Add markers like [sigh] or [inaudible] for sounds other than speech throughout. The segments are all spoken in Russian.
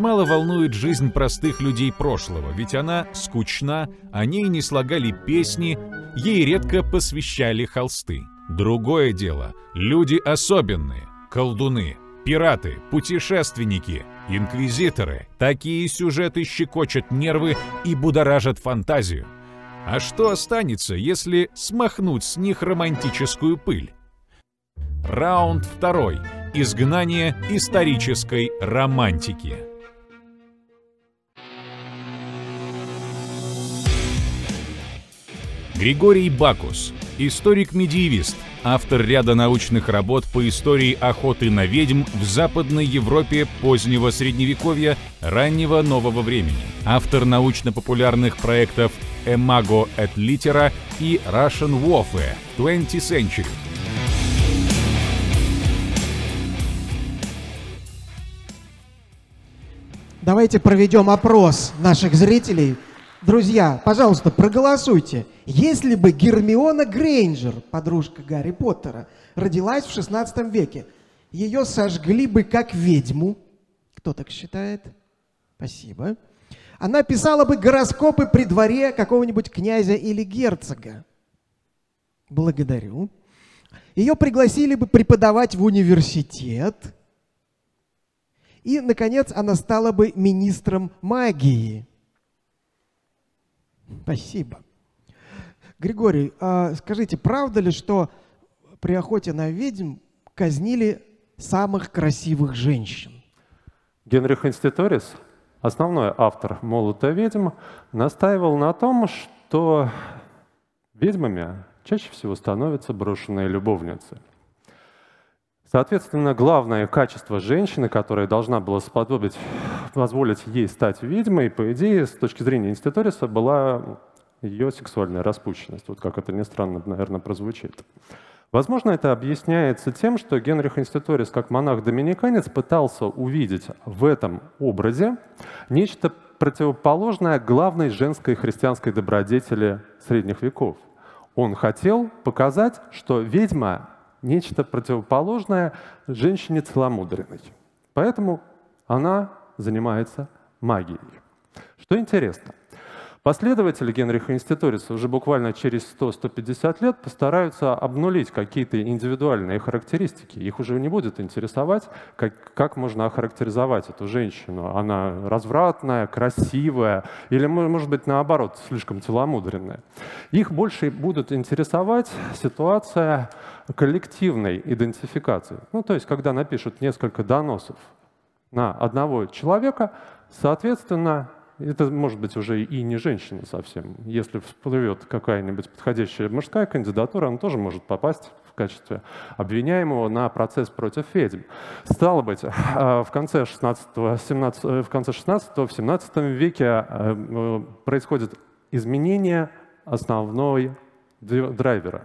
Мало волнует жизнь простых людей прошлого, ведь она скучна, о ней не слагали песни, ей редко посвящали холсты. Другое дело — люди особенные, колдуны, пираты, путешественники, инквизиторы. Такие сюжеты щекочут нервы и будоражат фантазию. А что останется, если смахнуть с них романтическую пыль? Раунд второй. Изгнание исторической романтики. Григорий Бакус, историк-медиевист, автор ряда научных работ по истории охоты на ведьм в Западной Европе позднего Средневековья, раннего Нового времени, автор научно-популярных проектов «Эмаго et Litera» и «Russian Warfare 20th Century», Давайте проведем опрос наших зрителей. Друзья, пожалуйста, проголосуйте. Если бы Гермиона Грейнджер, подружка Гарри Поттера, родилась в 16 веке, ее сожгли бы как ведьму. Кто так считает? Спасибо. Она писала бы гороскопы при дворе какого-нибудь князя или герцога. Благодарю. Ее пригласили бы преподавать в университет – и, наконец, она стала бы министром магии. Спасибо. Григорий, а скажите, правда ли, что при охоте на ведьм казнили самых красивых женщин? Генрих Инститорис, основной автор «Молота ведьм», настаивал на том, что ведьмами чаще всего становятся брошенные любовницы – Соответственно, главное качество женщины, которая должна была сподобить, позволить ей стать ведьмой, по идее, с точки зрения институриса, была ее сексуальная распущенность. Вот как это ни странно, наверное, прозвучит. Возможно, это объясняется тем, что Генрих Инститорис, как монах-доминиканец, пытался увидеть в этом образе нечто противоположное главной женской христианской добродетели средних веков. Он хотел показать, что ведьма нечто противоположное женщине целомудренной. Поэтому она занимается магией. Что интересно, Последователи Генриха Инститориса уже буквально через 100-150 лет постараются обнулить какие-то индивидуальные характеристики. Их уже не будет интересовать, как, как можно охарактеризовать эту женщину. Она развратная, красивая или, может быть, наоборот, слишком целомудренная. Их больше будут интересовать ситуация коллективной идентификации. Ну, то есть, когда напишут несколько доносов на одного человека, соответственно, это может быть уже и не женщина совсем. Если всплывет какая-нибудь подходящая мужская кандидатура, она тоже может попасть в качестве обвиняемого на процесс против ведьм. Стало быть, а, в конце 16 в конце 16 в 17 веке э, происходит изменение основной драйвера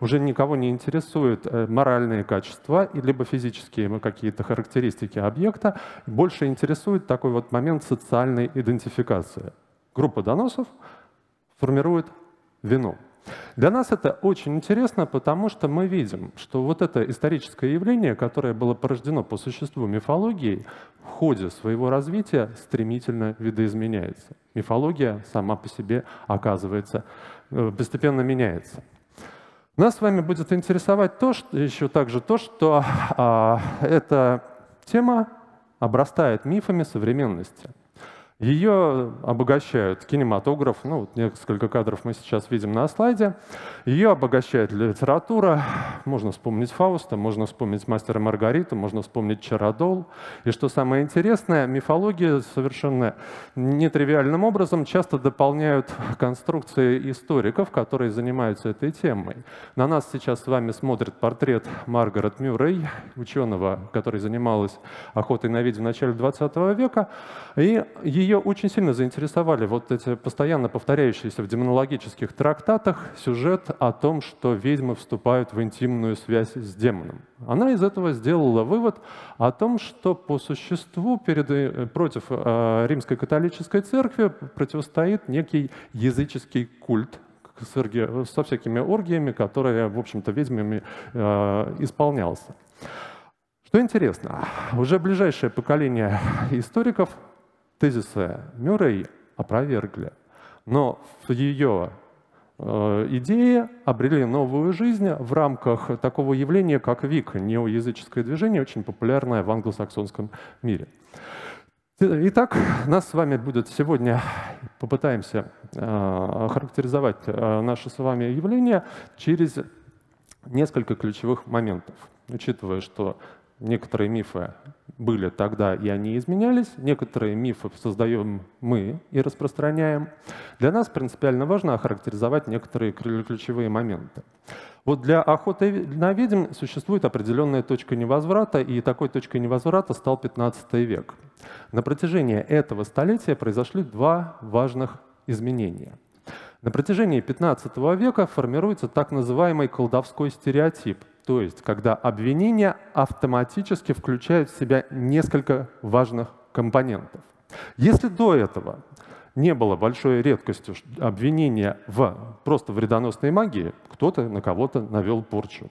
уже никого не интересуют э, моральные качества, либо физические какие-то характеристики объекта. Больше интересует такой вот момент социальной идентификации. Группа доносов формирует вину. Для нас это очень интересно, потому что мы видим, что вот это историческое явление, которое было порождено по существу мифологией, в ходе своего развития стремительно видоизменяется. Мифология сама по себе, оказывается, э, постепенно меняется. Нас с вами будет интересовать то, что, еще также то, что а, эта тема обрастает мифами современности. Ее обогащают кинематограф, ну вот несколько кадров мы сейчас видим на слайде. Ее обогащает литература, можно вспомнить Фауста, можно вспомнить Мастера Маргариту, можно вспомнить Чародол. И что самое интересное, мифология совершенно нетривиальным образом часто дополняют конструкции историков, которые занимаются этой темой. На нас сейчас с вами смотрит портрет Маргарет Мюррей, ученого, который занималась охотой на ведьм в начале 20 века. И ее ее очень сильно заинтересовали вот эти постоянно повторяющиеся в демонологических трактатах сюжет о том, что ведьмы вступают в интимную связь с демоном. Она из этого сделала вывод о том, что по существу перед, э, против э, римской католической церкви противостоит некий языческий культ, со всякими оргиями, которые, в общем-то, ведьмами э, исполнялся. Что интересно, уже ближайшее поколение историков тезисы Мюррей опровергли, но ее э, идеи обрели новую жизнь в рамках такого явления, как ВИК, неоязыческое движение, очень популярное в англосаксонском мире. Итак, нас с вами будет сегодня, попытаемся э, характеризовать э, наше с вами явление через несколько ключевых моментов, учитывая, что некоторые мифы были тогда, и они изменялись, некоторые мифы создаем мы и распространяем. Для нас принципиально важно охарактеризовать некоторые ключевые моменты. Вот для охоты на ведьм существует определенная точка невозврата, и такой точкой невозврата стал 15 век. На протяжении этого столетия произошли два важных изменения. На протяжении 15 века формируется так называемый колдовской стереотип, то есть когда обвинение автоматически включает в себя несколько важных компонентов. Если до этого не было большой редкостью обвинения в просто вредоносной магии, кто-то на кого-то навел порчу.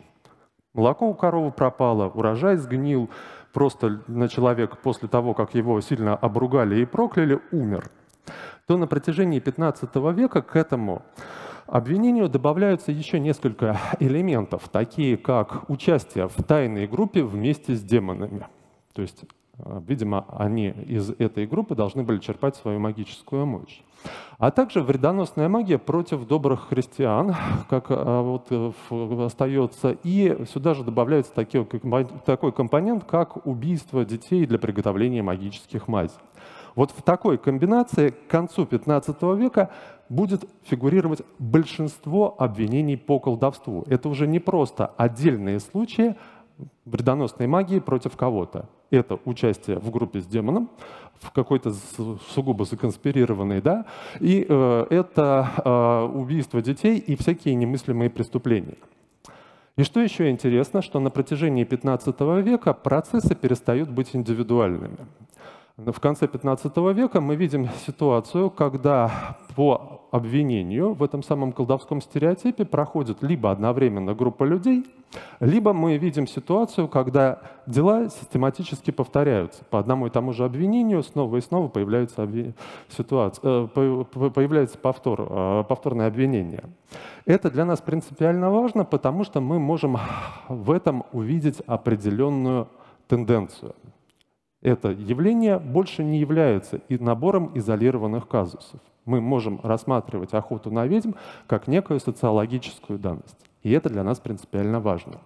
Молоко у коровы пропало, урожай сгнил, просто на человека после того, как его сильно обругали и прокляли, умер. То на протяжении 15 века к этому обвинению добавляются еще несколько [laughs] элементов, такие как участие в тайной группе вместе с демонами. То есть а, видимо, они из этой группы должны были черпать свою магическую мощь. А также вредоносная магия против добрых христиан, как а, вот, э, остается. И сюда же добавляется такой, такой компонент, как убийство детей для приготовления магических мазей. Вот в такой комбинации к концу 15 века будет фигурировать большинство обвинений по колдовству. Это уже не просто отдельные случаи вредоносной магии против кого-то это участие в группе с демоном, в какой-то сугубо законспирированной, да, и э, это э, убийство детей и всякие немыслимые преступления. И что еще интересно, что на протяжении 15 века процессы перестают быть индивидуальными. В конце 15 века мы видим ситуацию, когда по обвинению в этом самом колдовском стереотипе проходит либо одновременно группа людей, либо мы видим ситуацию, когда дела систематически повторяются. По одному и тому же обвинению снова и снова появляется, обви... ситуация, э, появляется повтор, э, повторное обвинение. Это для нас принципиально важно, потому что мы можем в этом увидеть определенную тенденцию это явление больше не является и набором изолированных казусов. Мы можем рассматривать охоту на ведьм как некую социологическую данность. И это для нас принципиально важно.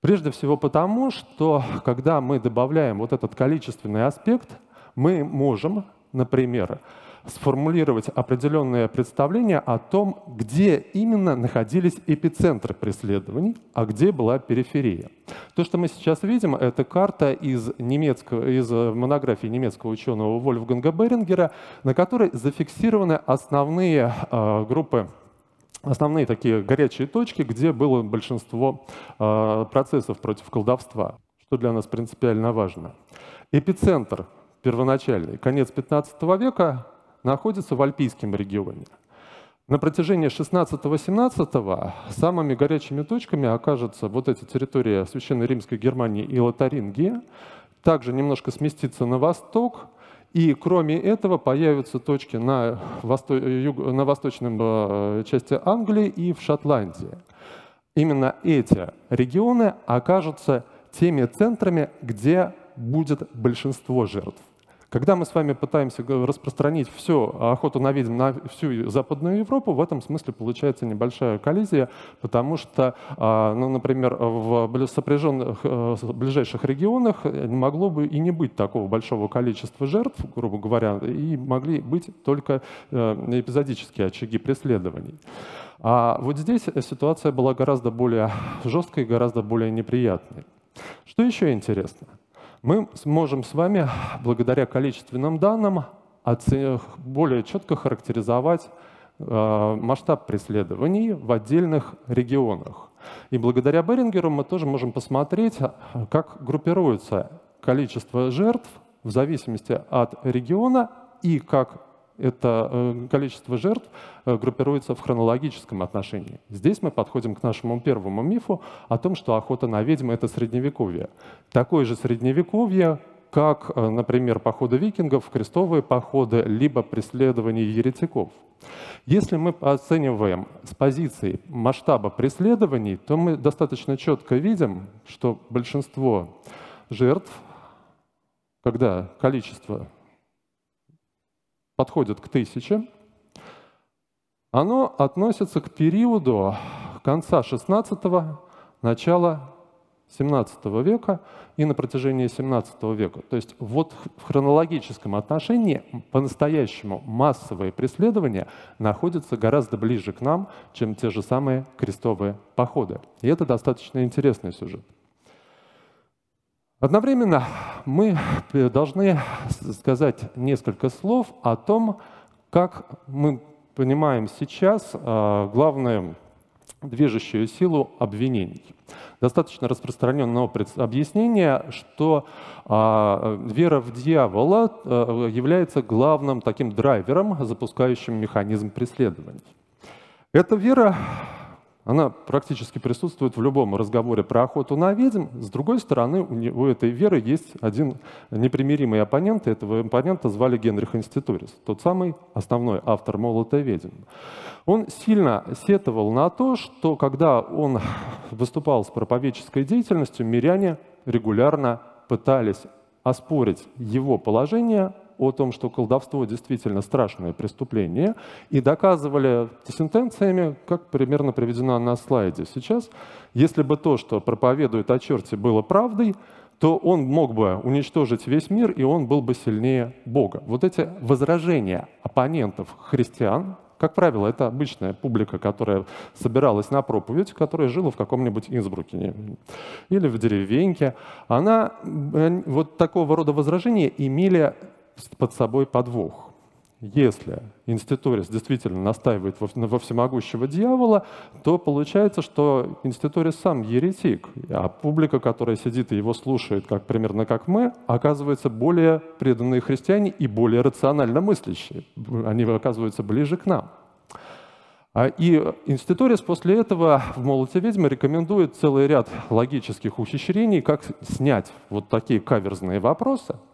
Прежде всего потому, что когда мы добавляем вот этот количественный аспект, мы можем, например, сформулировать определенное представление о том, где именно находились эпицентры преследований, а где была периферия. То, что мы сейчас видим, это карта из, немецкого, из монографии немецкого ученого Вольфганга Берингера, на которой зафиксированы основные э, группы основные такие горячие точки, где было большинство э, процессов против колдовства, что для нас принципиально важно. Эпицентр первоначальный, конец 15 века, находится в Альпийском регионе. На протяжении 16-18 самыми горячими точками окажутся вот эти территории Священной Римской Германии и Лотарингии. Также немножко сместится на восток, и кроме этого появятся точки на, восто... юг... на восточном э, части Англии и в Шотландии. Именно эти регионы окажутся теми центрами, где будет большинство жертв. Когда мы с вами пытаемся распространить всю охоту на ведьм на всю Западную Европу, в этом смысле получается небольшая коллизия, потому что, а, ну, например, в сопряженных э, ближайших регионах не могло бы и не быть такого большого количества жертв, грубо говоря, и могли быть только э, эпизодические очаги преследований. А вот здесь ситуация была гораздо более жесткой, гораздо более неприятной. Что еще интересно? Мы сможем с вами, благодаря количественным данным, более четко характеризовать э, масштаб преследований в отдельных регионах. И благодаря Берингеру мы тоже можем посмотреть, как группируется количество жертв в зависимости от региона и как это э, количество жертв э, группируется в хронологическом отношении. Здесь мы подходим к нашему первому мифу о том, что охота на ведьм — это средневековье. Такое же средневековье, как, э, например, походы викингов, крестовые походы, либо преследование еретиков. Если мы оцениваем с позиции масштаба преследований, то мы достаточно четко видим, что большинство жертв, когда количество подходит к тысяче, оно относится к периоду конца 16-го, начала 17 века и на протяжении 17 века. То есть вот в хронологическом отношении по-настоящему массовые преследования находятся гораздо ближе к нам, чем те же самые крестовые походы. И это достаточно интересный сюжет. Одновременно мы должны сказать несколько слов о том, как мы понимаем сейчас а, главную движущую силу обвинений. Достаточно распространенное объяснение, что а, вера в дьявола а, является главным таким драйвером, запускающим механизм преследований. Эта вера она практически присутствует в любом разговоре про охоту на ведьм. С другой стороны, у, у этой веры есть один непримиримый оппонент. Этого оппонента звали Генрих Институрис, тот самый основной автор «Молота ведьм». Он сильно сетовал на то, что когда он выступал с проповедческой деятельностью, миряне регулярно пытались оспорить его положение о том, что колдовство действительно страшное преступление, и доказывали сентенциями, как примерно приведено на слайде сейчас, если бы то, что проповедует о черте, было правдой, то он мог бы уничтожить весь мир, и он был бы сильнее Бога. Вот эти возражения оппонентов христиан, как правило, это обычная публика, которая собиралась на проповедь, которая жила в каком-нибудь Инсбруке или в деревеньке. Она э, вот такого рода возражения имели под собой подвох. Если инститорис действительно настаивает во, всемогущего дьявола, то получается, что инститорис сам еретик, а публика, которая сидит и его слушает, как, примерно как мы, оказывается более преданные христиане и более рационально мыслящие. Они оказываются ближе к нам. А, и инститорис после этого в «Молоте ведьмы» рекомендует целый ряд логических ухищрений, как снять вот такие каверзные вопросы –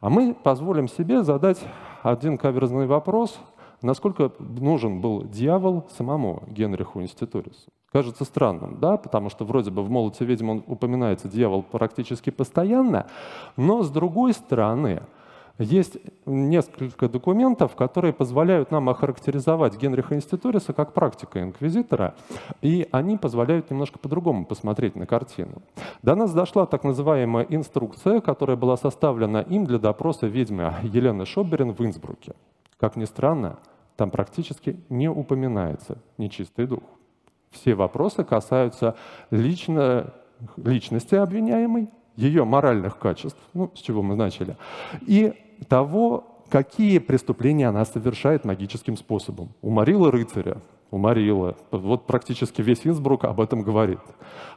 а мы позволим себе задать один каверзный вопрос, насколько нужен был дьявол самому Генриху Инститорису. Кажется странным, да, потому что вроде бы в «Молоте ведьм» он упоминается дьявол практически постоянно, но с другой стороны, есть несколько документов, которые позволяют нам охарактеризовать Генриха Институриса как практика инквизитора, и они позволяют немножко по-другому посмотреть на картину. До нас дошла так называемая инструкция, которая была составлена им для допроса ведьмы Елены Шоберин в Инсбруке. Как ни странно, там практически не упоминается нечистый дух. Все вопросы касаются лично, личности обвиняемой, ее моральных качеств, ну, с чего мы начали, и того, какие преступления она совершает магическим способом. Уморила рыцаря, уморила. Вот практически весь Инсбрук об этом говорит.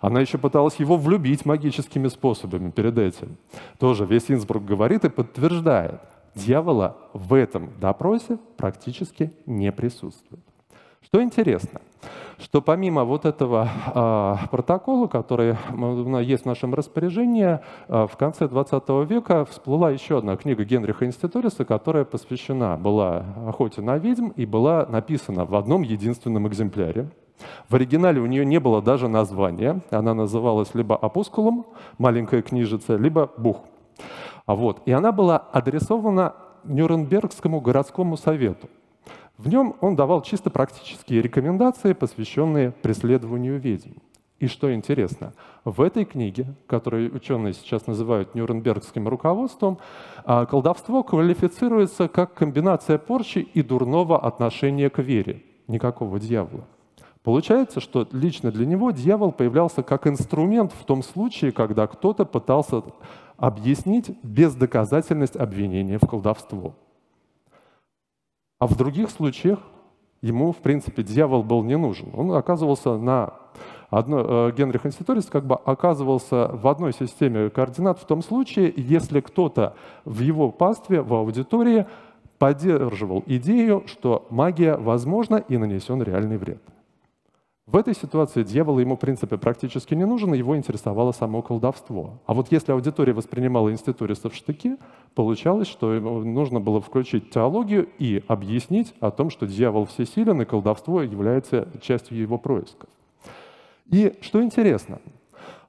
Она еще пыталась его влюбить магическими способами перед этим. Тоже весь Инсбрук говорит и подтверждает. Дьявола в этом допросе практически не присутствует. Что интересно, что помимо вот этого э, протокола, который есть в нашем распоряжении, э, в конце 20 века всплыла еще одна книга Генриха Институриса, которая посвящена была охоте на ведьм и была написана в одном единственном экземпляре. В оригинале у нее не было даже названия. Она называлась либо «Опускулум», маленькая книжица, либо «Бух». А вот. И она была адресована Нюрнбергскому городскому совету. В нем он давал чисто практические рекомендации, посвященные преследованию ведьм. И что интересно, в этой книге, которую ученые сейчас называют Нюрнбергским руководством, а, колдовство квалифицируется как комбинация порчи и дурного отношения к вере. Никакого дьявола. Получается, что лично для него дьявол появлялся как инструмент в том случае, когда кто-то пытался объяснить бездоказательность обвинения в колдовство. А в других случаях ему, в принципе, дьявол был не нужен. Он оказывался на одно, э, Генрих Инститорис как бы оказывался в одной системе координат в том случае, если кто-то в его пастве, в аудитории поддерживал идею, что магия возможна и нанесен реальный вред. В этой ситуации дьявол ему, в принципе, практически не нужен, его интересовало само колдовство. А вот если аудитория воспринимала институристов в штыки, получалось, что нужно было включить теологию и объяснить о том, что дьявол всесилен, и колдовство является частью его происков. И что интересно,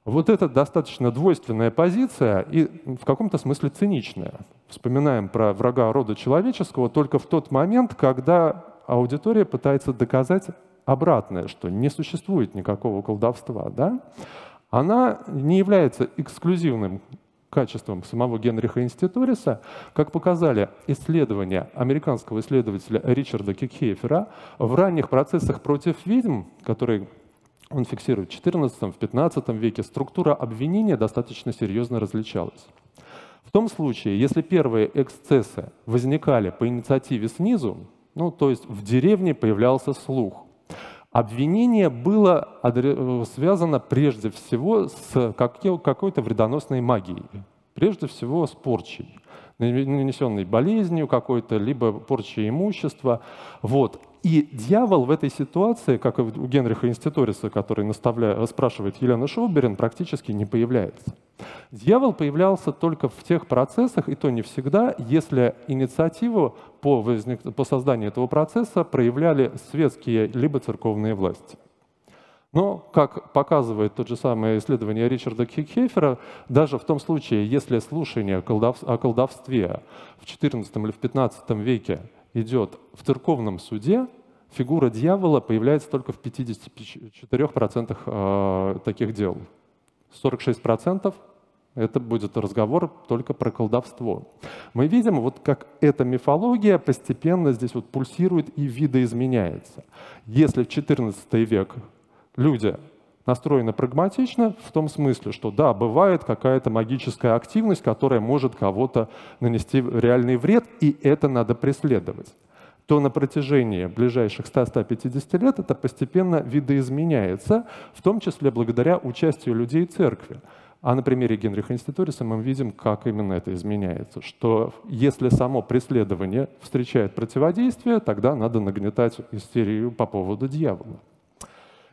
вот эта достаточно двойственная позиция и в каком-то смысле циничная. Вспоминаем про врага рода человеческого только в тот момент, когда аудитория пытается доказать обратное, что не существует никакого колдовства, да? она не является эксклюзивным качеством самого Генриха Институриса, как показали исследования американского исследователя Ричарда Кикхейфера, в ранних процессах против ведьм, которые он фиксирует в XIV, в XV веке, структура обвинения достаточно серьезно различалась. В том случае, если первые эксцессы возникали по инициативе снизу, ну, то есть в деревне появлялся слух, Обвинение было связано прежде всего с какой-то вредоносной магией, прежде всего с порчей, нанесенной болезнью какой-то, либо порчей имущества. Вот. И дьявол в этой ситуации, как и у Генриха Инститориса, который наставляет, спрашивает Елена Шоуберин, практически не появляется. Дьявол появлялся только в тех процессах, и то не всегда, если инициативу по, возник... по созданию этого процесса проявляли светские либо церковные власти. Но, как показывает тот же самое исследование Ричарда Кикхефера, даже в том случае, если слушание о колдовстве в XIV или в XV веке идет в церковном суде, фигура дьявола появляется только в 54% э, таких дел. 46% это будет разговор только про колдовство. Мы видим, вот как эта мифология постепенно здесь вот пульсирует и видоизменяется. Если в XIV век люди настроены прагматично в том смысле, что да, бывает какая-то магическая активность, которая может кого-то нанести реальный вред, и это надо преследовать то на протяжении ближайших 100-150 лет это постепенно видоизменяется, в том числе благодаря участию людей церкви. А на примере Генриха Институриса мы видим, как именно это изменяется. Что если само преследование встречает противодействие, тогда надо нагнетать истерию по поводу дьявола.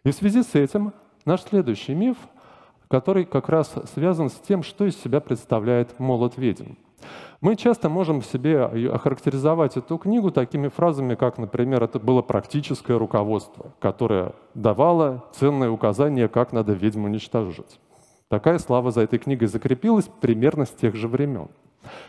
И в связи с этим наш следующий миф, который как раз связан с тем, что из себя представляет молот ведьм. Мы часто можем себе охарактеризовать эту книгу такими фразами, как, например, это было практическое руководство, которое давало ценные указания, как надо ведьму уничтожить. Такая слава за этой книгой закрепилась примерно с тех же времен.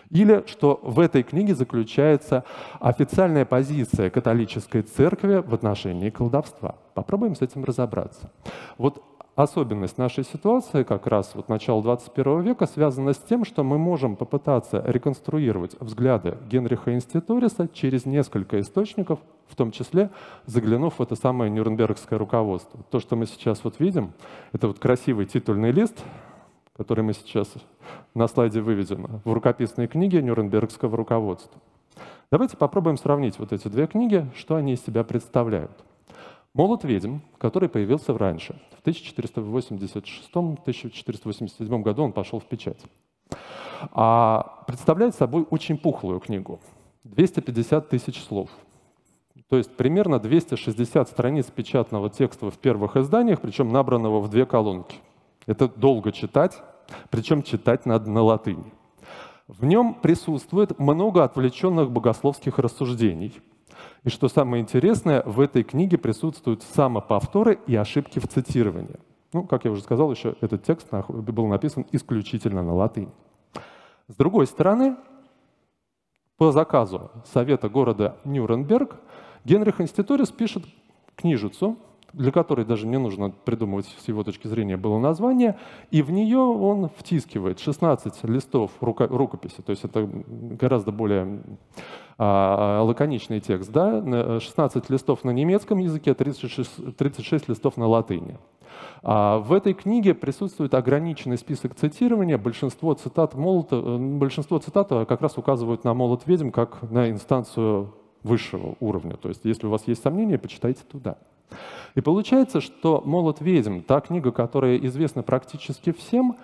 Или что в этой книге заключается официальная позиция католической церкви в отношении колдовства. Попробуем с этим разобраться. Вот особенность нашей ситуации, как раз вот начала 21 века, связана с тем, что мы можем попытаться реконструировать взгляды Генриха Институриса через несколько источников, в том числе заглянув в это самое нюрнбергское руководство. То, что мы сейчас вот видим, это вот красивый титульный лист, который мы сейчас на слайде выведем, в рукописной книге Нюрнбергского руководства. Давайте попробуем сравнить вот эти две книги, что они из себя представляют. «Молот ведьм», который появился раньше, в 1486-1487 году он пошел в печать, а представляет собой очень пухлую книгу, 250 тысяч слов. То есть примерно 260 страниц печатного текста в первых изданиях, причем набранного в две колонки. Это долго читать, причем читать надо на латыни. В нем присутствует много отвлеченных богословских рассуждений – и что самое интересное, в этой книге присутствуют самоповторы и ошибки в цитировании. Ну, как я уже сказал, еще этот текст был написан исключительно на латыни. С другой стороны, по заказу Совета города Нюрнберг Генрих Инститорис пишет книжицу, для которой даже не нужно придумывать с его точки зрения было название, и в нее он втискивает 16 листов рукописи, то есть это гораздо более а, лаконичный текст, да? 16 листов на немецком языке, 36, 36 листов на латыни. А в этой книге присутствует ограниченный список цитирования. Большинство цитат, молота, большинство цитат как раз указывают на молот ведьм как на инстанцию высшего уровня. То есть, если у вас есть сомнения, почитайте туда. И получается, что «Молот ведьм», та книга, которая известна практически всем,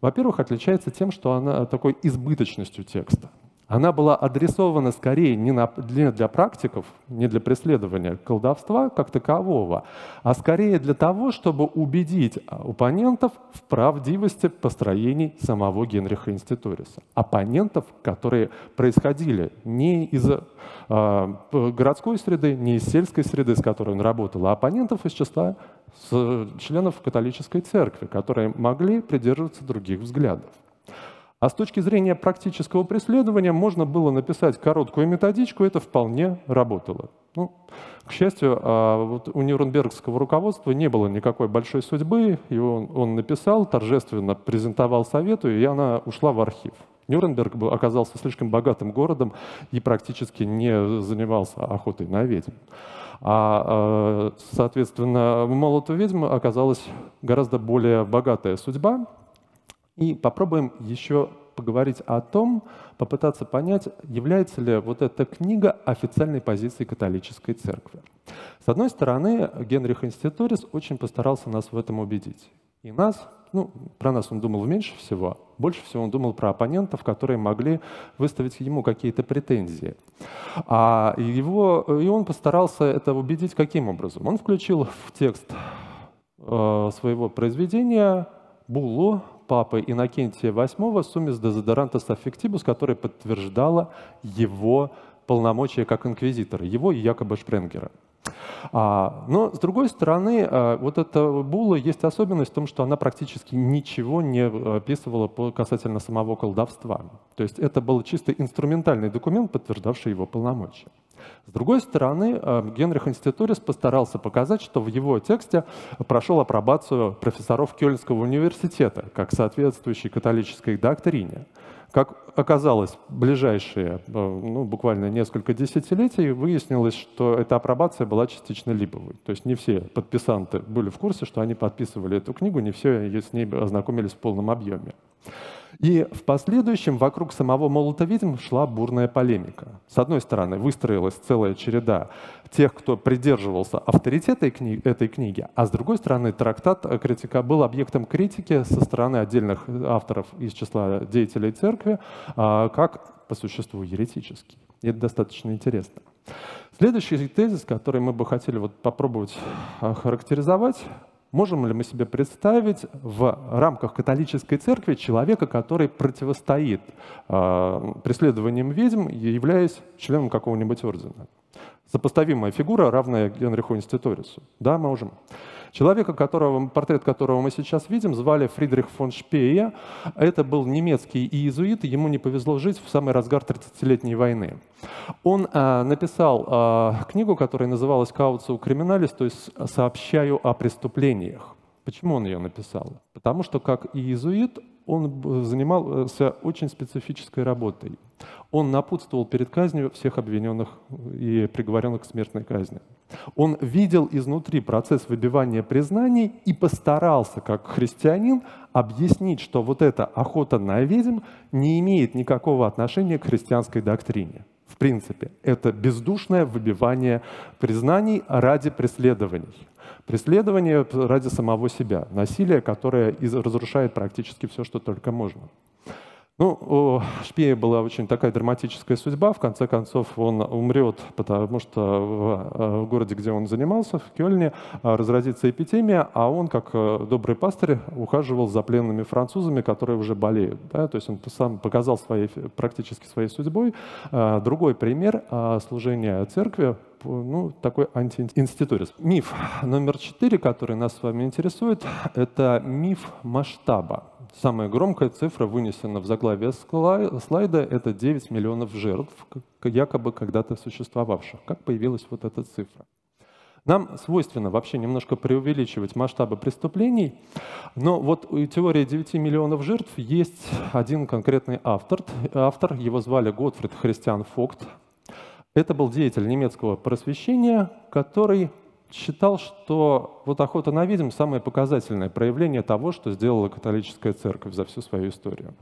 во-первых, отличается тем, что она такой избыточностью текста. Она была адресована скорее не, на, не для практиков, не для преследования колдовства как такового, а скорее для того, чтобы убедить оппонентов в правдивости построений самого Генриха Институриса. Оппонентов, которые происходили не из э, городской среды, не из сельской среды, с которой он работал, а оппонентов из числа членов католической церкви, которые могли придерживаться других взглядов. А с точки зрения практического преследования можно было написать короткую методичку, это вполне работало. Ну, к счастью, а, вот у Нюрнбергского руководства не было никакой большой судьбы, и он, он написал, торжественно презентовал совету, и она ушла в архив. Нюрнберг оказался слишком богатым городом и практически не занимался охотой на ведьм. А, а соответственно, Молоту ведьм оказалась гораздо более богатая судьба, и попробуем еще поговорить о том, попытаться понять, является ли вот эта книга официальной позицией католической церкви. С одной стороны, Генрих Инститорис очень постарался нас в этом убедить. И нас, ну, про нас он думал меньше всего, больше всего он думал про оппонентов, которые могли выставить ему какие-то претензии. А его, и он постарался это убедить каким образом? Он включил в текст э, своего произведения буллу папы Иннокентия VIII «Сумис дезодорантас аффектибус», которая подтверждала его полномочия как инквизитора, его и якобы Шпренгера. А, но, с другой стороны, а, вот эта була есть особенность в том, что она практически ничего не описывала по, касательно самого колдовства. То есть это был чисто инструментальный документ, подтверждавший его полномочия. С другой стороны, э, Генрих Инститорис постарался показать, что в его тексте прошел апробацию профессоров Кёльнского университета как соответствующий католической доктрине. Как оказалось, ближайшие, э, ну, буквально несколько десятилетий выяснилось, что эта апробация была частично липовой. То есть не все подписанты были в курсе, что они подписывали эту книгу, не все с ней ознакомились в полном объеме. И в последующем вокруг самого молота шла бурная полемика. С одной стороны, выстроилась целая череда тех, кто придерживался авторитета этой книги, а с другой стороны, трактат критика был объектом критики со стороны отдельных авторов из числа деятелей церкви, а, как по существу еретический. Это достаточно интересно. Следующий тезис, который мы бы хотели вот попробовать характеризовать, Можем ли мы себе представить в рамках католической церкви человека, который противостоит э, преследованиям ведьм, являясь членом какого-нибудь ордена? Сопоставимая фигура, равная Генриху Инститорису. Да, можем. Человека, которого, портрет которого мы сейчас видим, звали Фридрих фон Шпее. Это был немецкий иезуит, ему не повезло жить в самый разгар 30-летней войны. Он а, написал а, книгу, которая называлась «Кауцу криминалис», то есть «Сообщаю о преступлениях». Почему он ее написал? Потому что как иезуит он занимался очень специфической работой. Он напутствовал перед казнью всех обвиненных и приговоренных к смертной казни. Он видел изнутри процесс выбивания признаний и постарался, как христианин, объяснить, что вот эта охота на ведьм не имеет никакого отношения к христианской доктрине. В принципе, это бездушное выбивание признаний ради преследований. Преследование ради самого себя. Насилие, которое разрушает практически все, что только можно. Ну, у Шпея была очень такая драматическая судьба. В конце концов, он умрет, потому что в э, городе, где он занимался, в Кёльне, э, разразится эпидемия, а он, как э, добрый пастырь, ухаживал за пленными французами, которые уже болеют. Да? То есть он сам показал своей, практически своей судьбой. Другой пример служения церкви ну, такой антиинститурис. Миф номер четыре, который нас с вами интересует, это миф масштаба. Самая громкая цифра вынесена в заглавие слайда – это 9 миллионов жертв, якобы когда-то существовавших. Как появилась вот эта цифра? Нам свойственно вообще немножко преувеличивать масштабы преступлений, но вот у теории 9 миллионов жертв есть один конкретный автор. Автор, его звали Готфрид Христиан Фокт. Это был деятель немецкого просвещения, который считал, что вот охота на ведьм – самое показательное проявление того, что сделала католическая церковь за всю свою историю.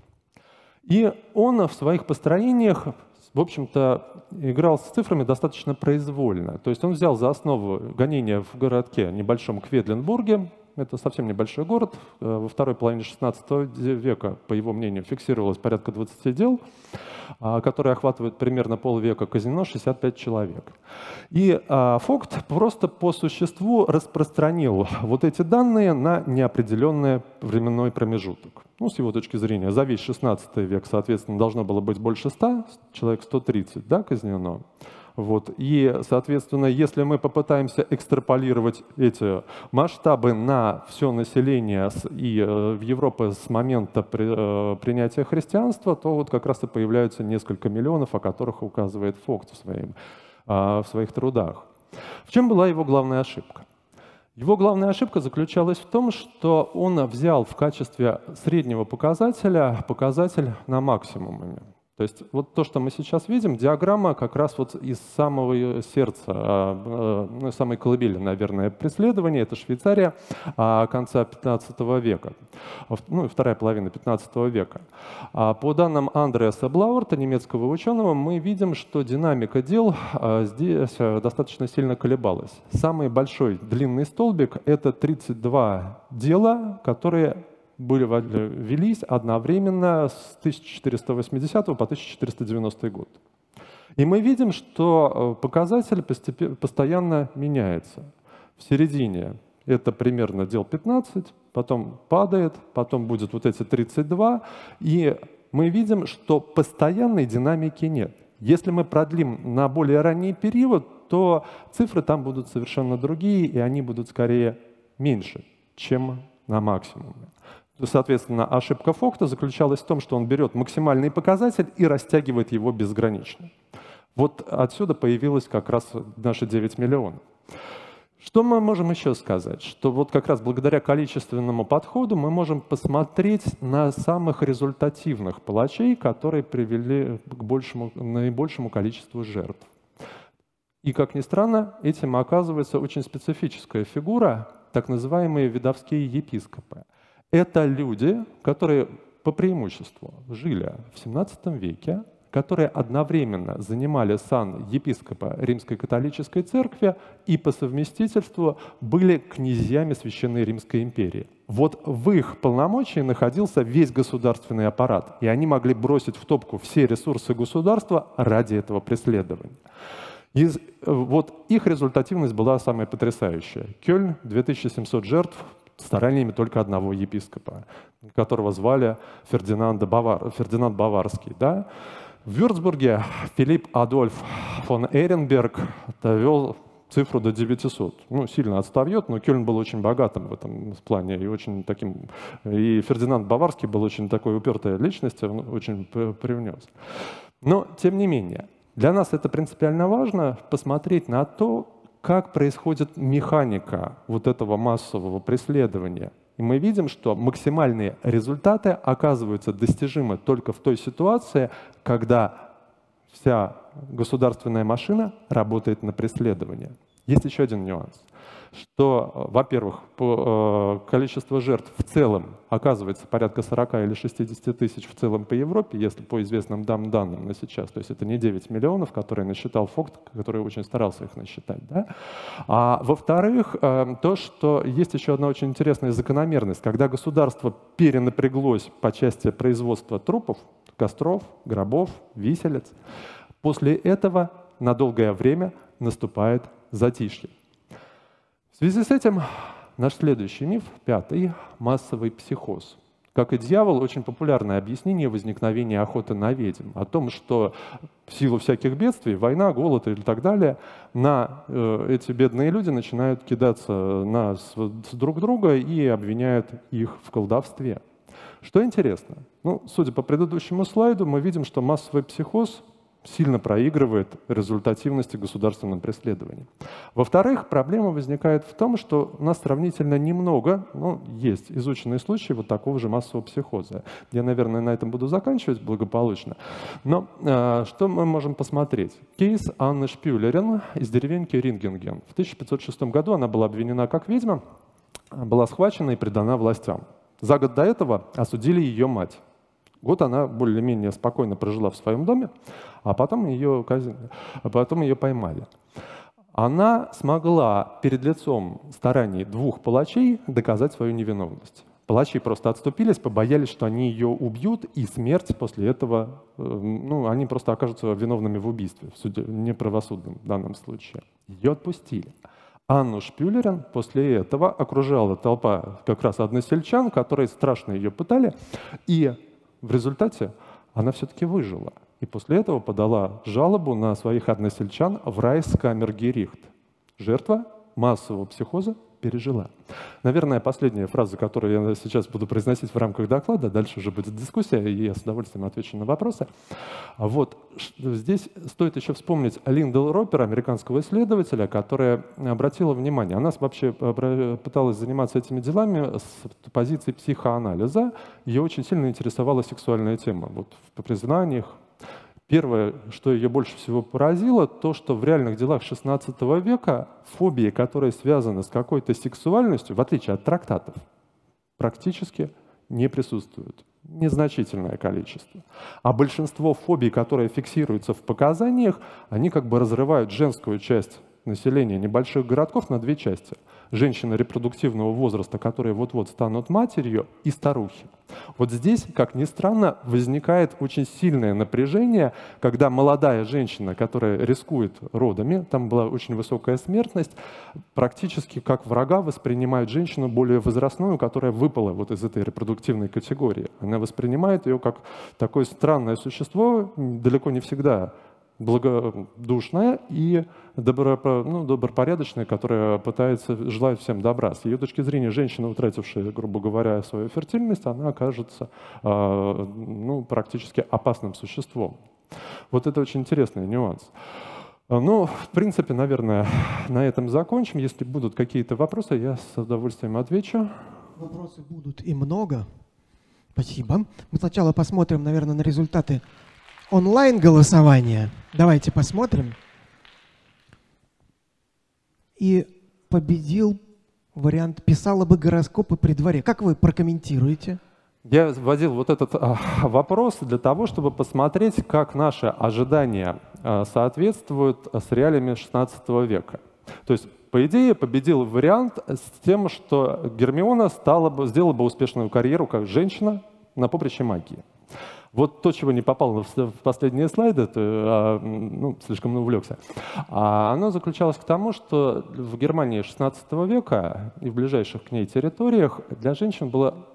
И он в своих построениях, в общем-то, играл с цифрами достаточно произвольно. То есть он взял за основу гонения в городке небольшом Кведленбурге, Это совсем небольшой город. Э, во второй половине XVI века, по его мнению, фиксировалось порядка 20 дел, а, которые охватывают примерно полвека казино, 65 человек. И а, Фокт просто по существу распространил вот эти данные на неопределенный временной промежуток. Ну, с его точки зрения, за весь 16 век, соответственно, должно было быть больше 100, человек 130, да, казнено. Вот. И, соответственно, если мы попытаемся экстраполировать эти масштабы на все население и э, в Европе с момента э, принятия христианства, то вот как раз и появляются несколько миллионов, о которых указывает Фокт в, своим, э, в своих трудах. В чем была его главная ошибка? Его главная ошибка заключалась в том, что он взял в качестве среднего показателя показатель на максимуме. То есть вот то, что мы сейчас видим, диаграмма как раз вот из самого сердца, а, э, ну, самой колыбели, наверное, преследования, это Швейцария а, конца 15 века, ну, вторая половина 15 века. А по данным Андреаса Блауэрта, немецкого ученого, мы видим, что динамика дел здесь э, достаточно сильно колебалась. Самый большой длинный столбик — это 32 дела, которые были, велись одновременно с 1480 по 1490 год. И мы видим, что э, показатель постоянно меняется. В середине это примерно дел 15, потом падает, потом будет вот эти 32, и мы видим, что постоянной динамики нет. Если мы продлим на более ранний период, то цифры там будут совершенно другие, и они будут скорее меньше, чем на максимуме. Соответственно, ошибка Фокта заключалась в том, что он берет максимальный показатель и растягивает его безгранично. Вот отсюда появилось как раз наши 9 миллионов. Что мы можем еще сказать? Что вот как раз благодаря количественному подходу мы можем посмотреть на самых результативных палачей, которые привели к большему, наибольшему количеству жертв. И, как ни странно, этим оказывается очень специфическая фигура, так называемые видовские епископы. Это люди, которые по преимуществу жили в 17 веке, которые одновременно занимали сан епископа Римской католической церкви и по совместительству были князьями Священной Римской империи. Вот в их полномочии находился весь государственный аппарат, и они могли бросить в топку все ресурсы государства ради этого преследования. И вот их результативность была самая потрясающая. Кёльн, 2700 жертв, стараниями только одного епископа, которого звали Фердинанд, Бавар, Фердинанд Баварский. Да? В Вюрцбурге Филипп Адольф фон Эренберг довел цифру до 900. Ну, сильно отставет, но Кёльн был очень богатым в этом плане и очень таким... И Фердинанд Баварский был очень такой упертой личностью, он очень привнес. Но, тем не менее, для нас это принципиально важно посмотреть на то, как происходит механика вот этого массового преследования. И мы видим, что максимальные результаты оказываются достижимы только в той ситуации, когда вся государственная машина работает на преследование. Есть еще один нюанс что, во-первых, по, э, количество жертв в целом оказывается порядка 40 или 60 тысяч в целом по Европе, если по известным дам данным на сейчас. То есть это не 9 миллионов, которые насчитал Фокт, который очень старался их насчитать. Да? А во-вторых, э, то, что есть еще одна очень интересная закономерность. Когда государство перенапряглось по части производства трупов, костров, гробов, виселиц, после этого на долгое время наступает затишье. В связи с этим наш следующий миф, пятый, массовый психоз. Как и дьявол, очень популярное объяснение возникновения охоты на ведьм. О том, что в силу всяких бедствий, война, голод и так далее, на э, эти бедные люди начинают кидаться на с, с друг друга и обвиняют их в колдовстве. Что интересно, ну, судя по предыдущему слайду, мы видим, что массовый психоз сильно проигрывает результативности государственном преследовании. Во-вторых, проблема возникает в том, что у нас сравнительно немного, ну, есть изученные случаи вот такого же массового психоза. Я, наверное, на этом буду заканчивать благополучно. Но э, что мы можем посмотреть? Кейс Анны Шпюлерин из деревеньки Рингенген. В 1506 году она была обвинена как ведьма, была схвачена и предана властям. За год до этого осудили ее мать. Год она более-менее спокойно прожила в своем доме, а потом ее, а потом ее поймали. она смогла перед лицом стараний двух палачей доказать свою невиновность. Палачи просто отступились, побоялись, что они ее убьют, и смерть после этого, э, ну, они просто окажутся виновными в убийстве, в суде, неправосудном в данном случае. Ее отпустили. Анну Шпюлерин после этого окружала толпа как раз односельчан, которые страшно ее пытали, и в результате она все-таки выжила. И после этого подала жалобу на своих односельчан в Райскамергерихт. Жертва массового психоза пережила. Наверное, последняя фраза, которую я сейчас буду произносить в рамках доклада, дальше уже будет дискуссия, и я с удовольствием отвечу на вопросы. Вот здесь стоит еще вспомнить Линдл Ропер, американского исследователя, которая обратила внимание, она вообще пыталась заниматься этими делами с позиции психоанализа, ее очень сильно интересовала сексуальная тема. Вот в признаниях, Первое, что ее больше всего поразило, то, что в реальных делах XVI века фобии, которые связаны с какой-то сексуальностью, в отличие от трактатов, практически не присутствуют. Незначительное количество. А большинство фобий, которые фиксируются в показаниях, они как бы разрывают женскую часть населения небольших городков на две части – женщины репродуктивного возраста, которые вот-вот станут матерью, и старухи. Вот здесь, как ни странно, возникает очень сильное напряжение, когда молодая женщина, которая рискует родами, там была очень высокая смертность, практически как врага воспринимает женщину более возрастную, которая выпала вот из этой репродуктивной категории. Она воспринимает ее как такое странное существо, далеко не всегда благодушная и добро, ну, добропорядочная, которая пытается, желает всем добра. С ее точки зрения, женщина, утратившая, грубо говоря, свою фертильность, она окажется э, ну, практически опасным существом. Вот это очень интересный нюанс. Ну, в принципе, наверное, на этом закончим. Если будут какие-то вопросы, я с удовольствием отвечу. Вопросы будут и много. Спасибо. Мы сначала посмотрим, наверное, на результаты онлайн-голосования. Давайте посмотрим. И победил вариант «писала бы гороскопы при дворе». Как вы прокомментируете? Я вводил вот этот а, вопрос для того, чтобы посмотреть, как наши ожидания а, соответствуют с реалиями XVI века. То есть, по идее, победил вариант с тем, что Гермиона стала бы, сделала бы успешную карьеру как женщина на поприще магии. Вот то, чего не попало в последние слайды, это, а, ну, слишком увлекся, а оно заключалось к тому, что в Германии XVI века и в ближайших к ней территориях для женщин было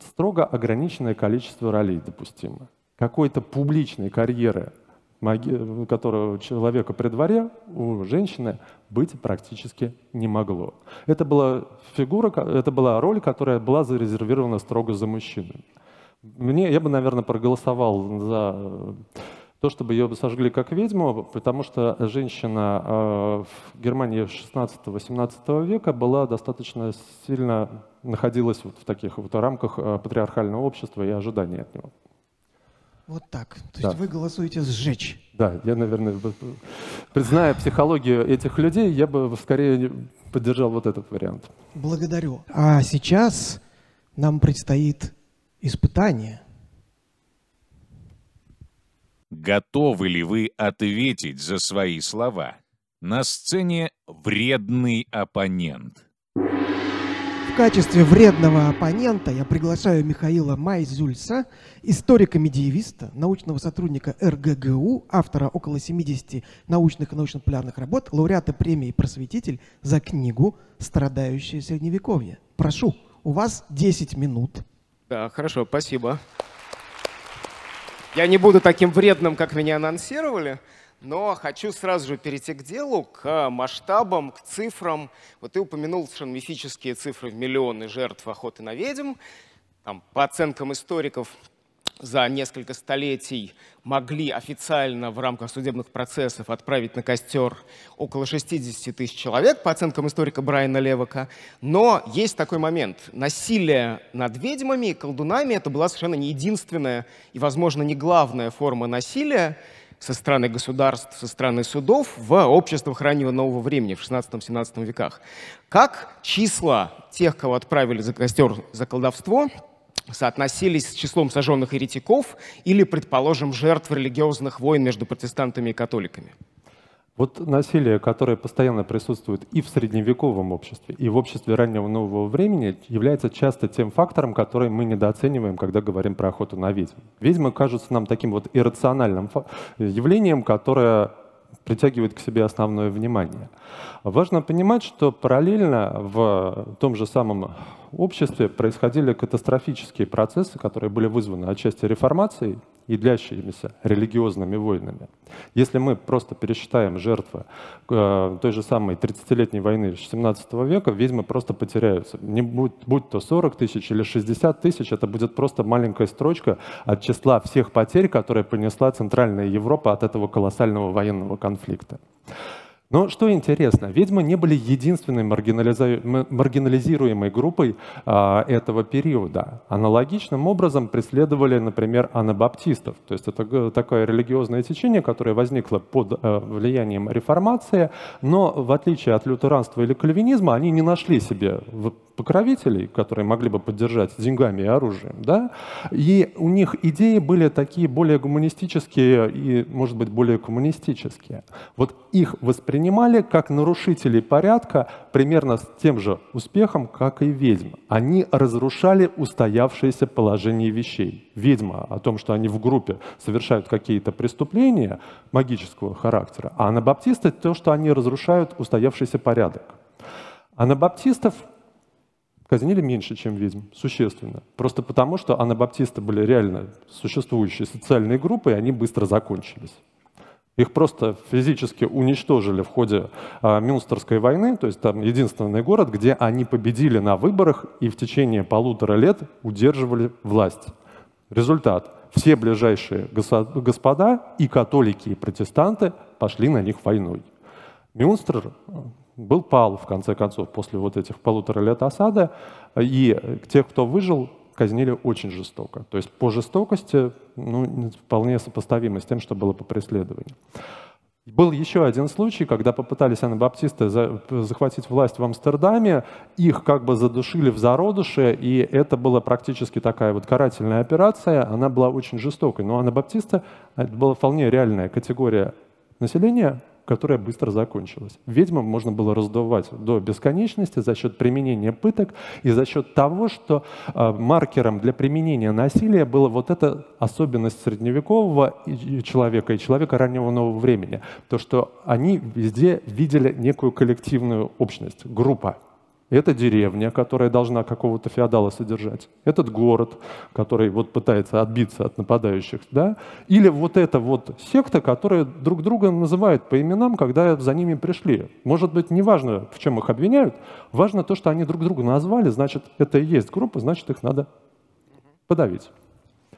строго ограниченное количество ролей допустимо. Какой-то публичной карьеры которого человека при дворе у женщины быть практически не могло. Это была фигура, это была роль, которая была зарезервирована строго за мужчинами. Мне, я бы, наверное, проголосовал за то, чтобы ее сожгли как ведьму, потому что женщина э, в Германии 16-18 века была достаточно сильно находилась вот в таких вот рамках э, патриархального общества и ожиданий от него. Вот так. То да. есть вы голосуете сжечь. Да, я, наверное, зная психологию этих людей, я бы скорее поддержал вот этот вариант. Благодарю. А сейчас нам предстоит испытание. Готовы ли вы ответить за свои слова? На сцене вредный оппонент. В качестве вредного оппонента я приглашаю Михаила Майзюльса, историка-медиевиста, научного сотрудника РГГУ, автора около 70 научных и научно-популярных работ, лауреата премии «Просветитель» за книгу «Страдающее средневековье». Прошу, у вас 10 минут да, хорошо, спасибо. Я не буду таким вредным, как меня анонсировали, но хочу сразу же перейти к делу, к масштабам, к цифрам. Вот ты упомянул совершенно мифические цифры в миллионы жертв охоты на ведьм. Там, по оценкам историков, за несколько столетий могли официально в рамках судебных процессов отправить на костер около 60 тысяч человек, по оценкам историка Брайана Левака. Но есть такой момент. Насилие над ведьмами и колдунами — это была совершенно не единственная и, возможно, не главная форма насилия со стороны государств, со стороны судов в обществах раннего нового времени, в 16-17 веках. Как числа тех, кого отправили за костер за колдовство, соотносились с числом сожженных еретиков или, предположим, жертв религиозных войн между протестантами и католиками? Вот насилие, которое постоянно присутствует и в средневековом обществе, и в обществе раннего нового времени, является часто тем фактором, который мы недооцениваем, когда говорим про охоту на ведьм. Ведьмы кажутся нам таким вот иррациональным явлением, которое притягивает к себе основное внимание. Важно понимать, что параллельно в том же самом обществе происходили катастрофические процессы, которые были вызваны отчасти реформацией и длящимися религиозными войнами. Если мы просто пересчитаем жертвы э, той же самой 30-летней войны 17 века, ведьмы просто потеряются. Не будь, будь то 40 тысяч или 60 тысяч, это будет просто маленькая строчка от числа всех потерь, которые понесла Центральная Европа от этого колоссального военного конфликта. Но что интересно, ведьмы не были единственной маргинализируемой группой а, этого периода. Аналогичным образом преследовали, например, анабаптистов. То есть это такое религиозное течение, которое возникло под а, влиянием реформации, но в отличие от лютеранства или кальвинизма, они не нашли себе покровителей, которые могли бы поддержать деньгами и оружием. Да? И у них идеи были такие более гуманистические и, может быть, более коммунистические. Вот их воспринимали как нарушителей порядка примерно с тем же успехом, как и ведьмы. Они разрушали устоявшееся положение вещей. Ведьма о том, что они в группе совершают какие-то преступления магического характера, а анабаптисты то, что они разрушают устоявшийся порядок. Анабаптистов казнили меньше, чем ведьм, существенно. Просто потому, что анабаптисты были реально существующие социальные группы, и они быстро закончились. Их просто физически уничтожили в ходе а, Мюнстерской войны, то есть там единственный город, где они победили на выборах и в течение полутора лет удерживали власть. Результат. Все ближайшие господа, и католики, и протестанты, пошли на них войной. Мюнстер был пал, в конце концов, после вот этих полутора лет осады, и тех, кто выжил, казнили очень жестоко. То есть по жестокости ну, вполне сопоставимо с тем, что было по преследованию. Был еще один случай, когда попытались анабаптисты за, захватить власть в Амстердаме, их как бы задушили в зародыше, и это была практически такая вот карательная операция, она была очень жестокой. Но анабаптисты, это была вполне реальная категория населения, которая быстро закончилась. Ведьмам можно было раздувать до бесконечности за счет применения пыток и за счет того, что э, маркером для применения насилия была вот эта особенность средневекового человека и человека раннего нового времени. То, что они везде видели некую коллективную общность, группа. Это деревня, которая должна какого-то феодала содержать. Этот город, который вот пытается отбиться от нападающих. Да? Или вот эта вот секта, которая друг друга называют по именам, когда за ними пришли. Может быть, не важно, в чем их обвиняют, важно то, что они друг друга назвали, значит, это и есть группа, значит, их надо подавить.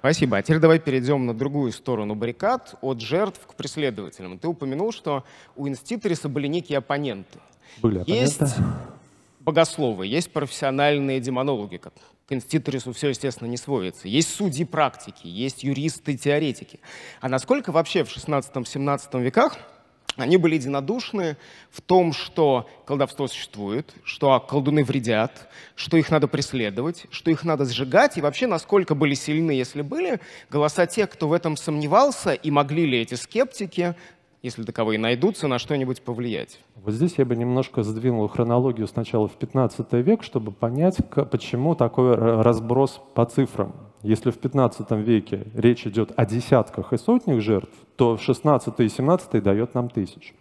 Спасибо. А теперь давай перейдем на другую сторону баррикад, от жертв к преследователям. Ты упомянул, что у Институриса были некие оппоненты. Были оппоненты. Есть богословы, есть профессиональные демонологи. К инститорису все, естественно, не сводится. Есть судьи практики, есть юристы-теоретики. А насколько вообще в 16-17 веках они были единодушны в том, что колдовство существует, что колдуны вредят, что их надо преследовать, что их надо сжигать, и вообще насколько были сильны, если были, голоса тех, кто в этом сомневался, и могли ли эти скептики если таковые найдутся, на что-нибудь повлиять? Вот здесь я бы немножко сдвинул хронологию сначала в 15 век, чтобы понять, почему такой разброс по цифрам. Если в 15 веке речь идет о десятках и сотнях жертв, то в 16 и 17 дает нам тысяч.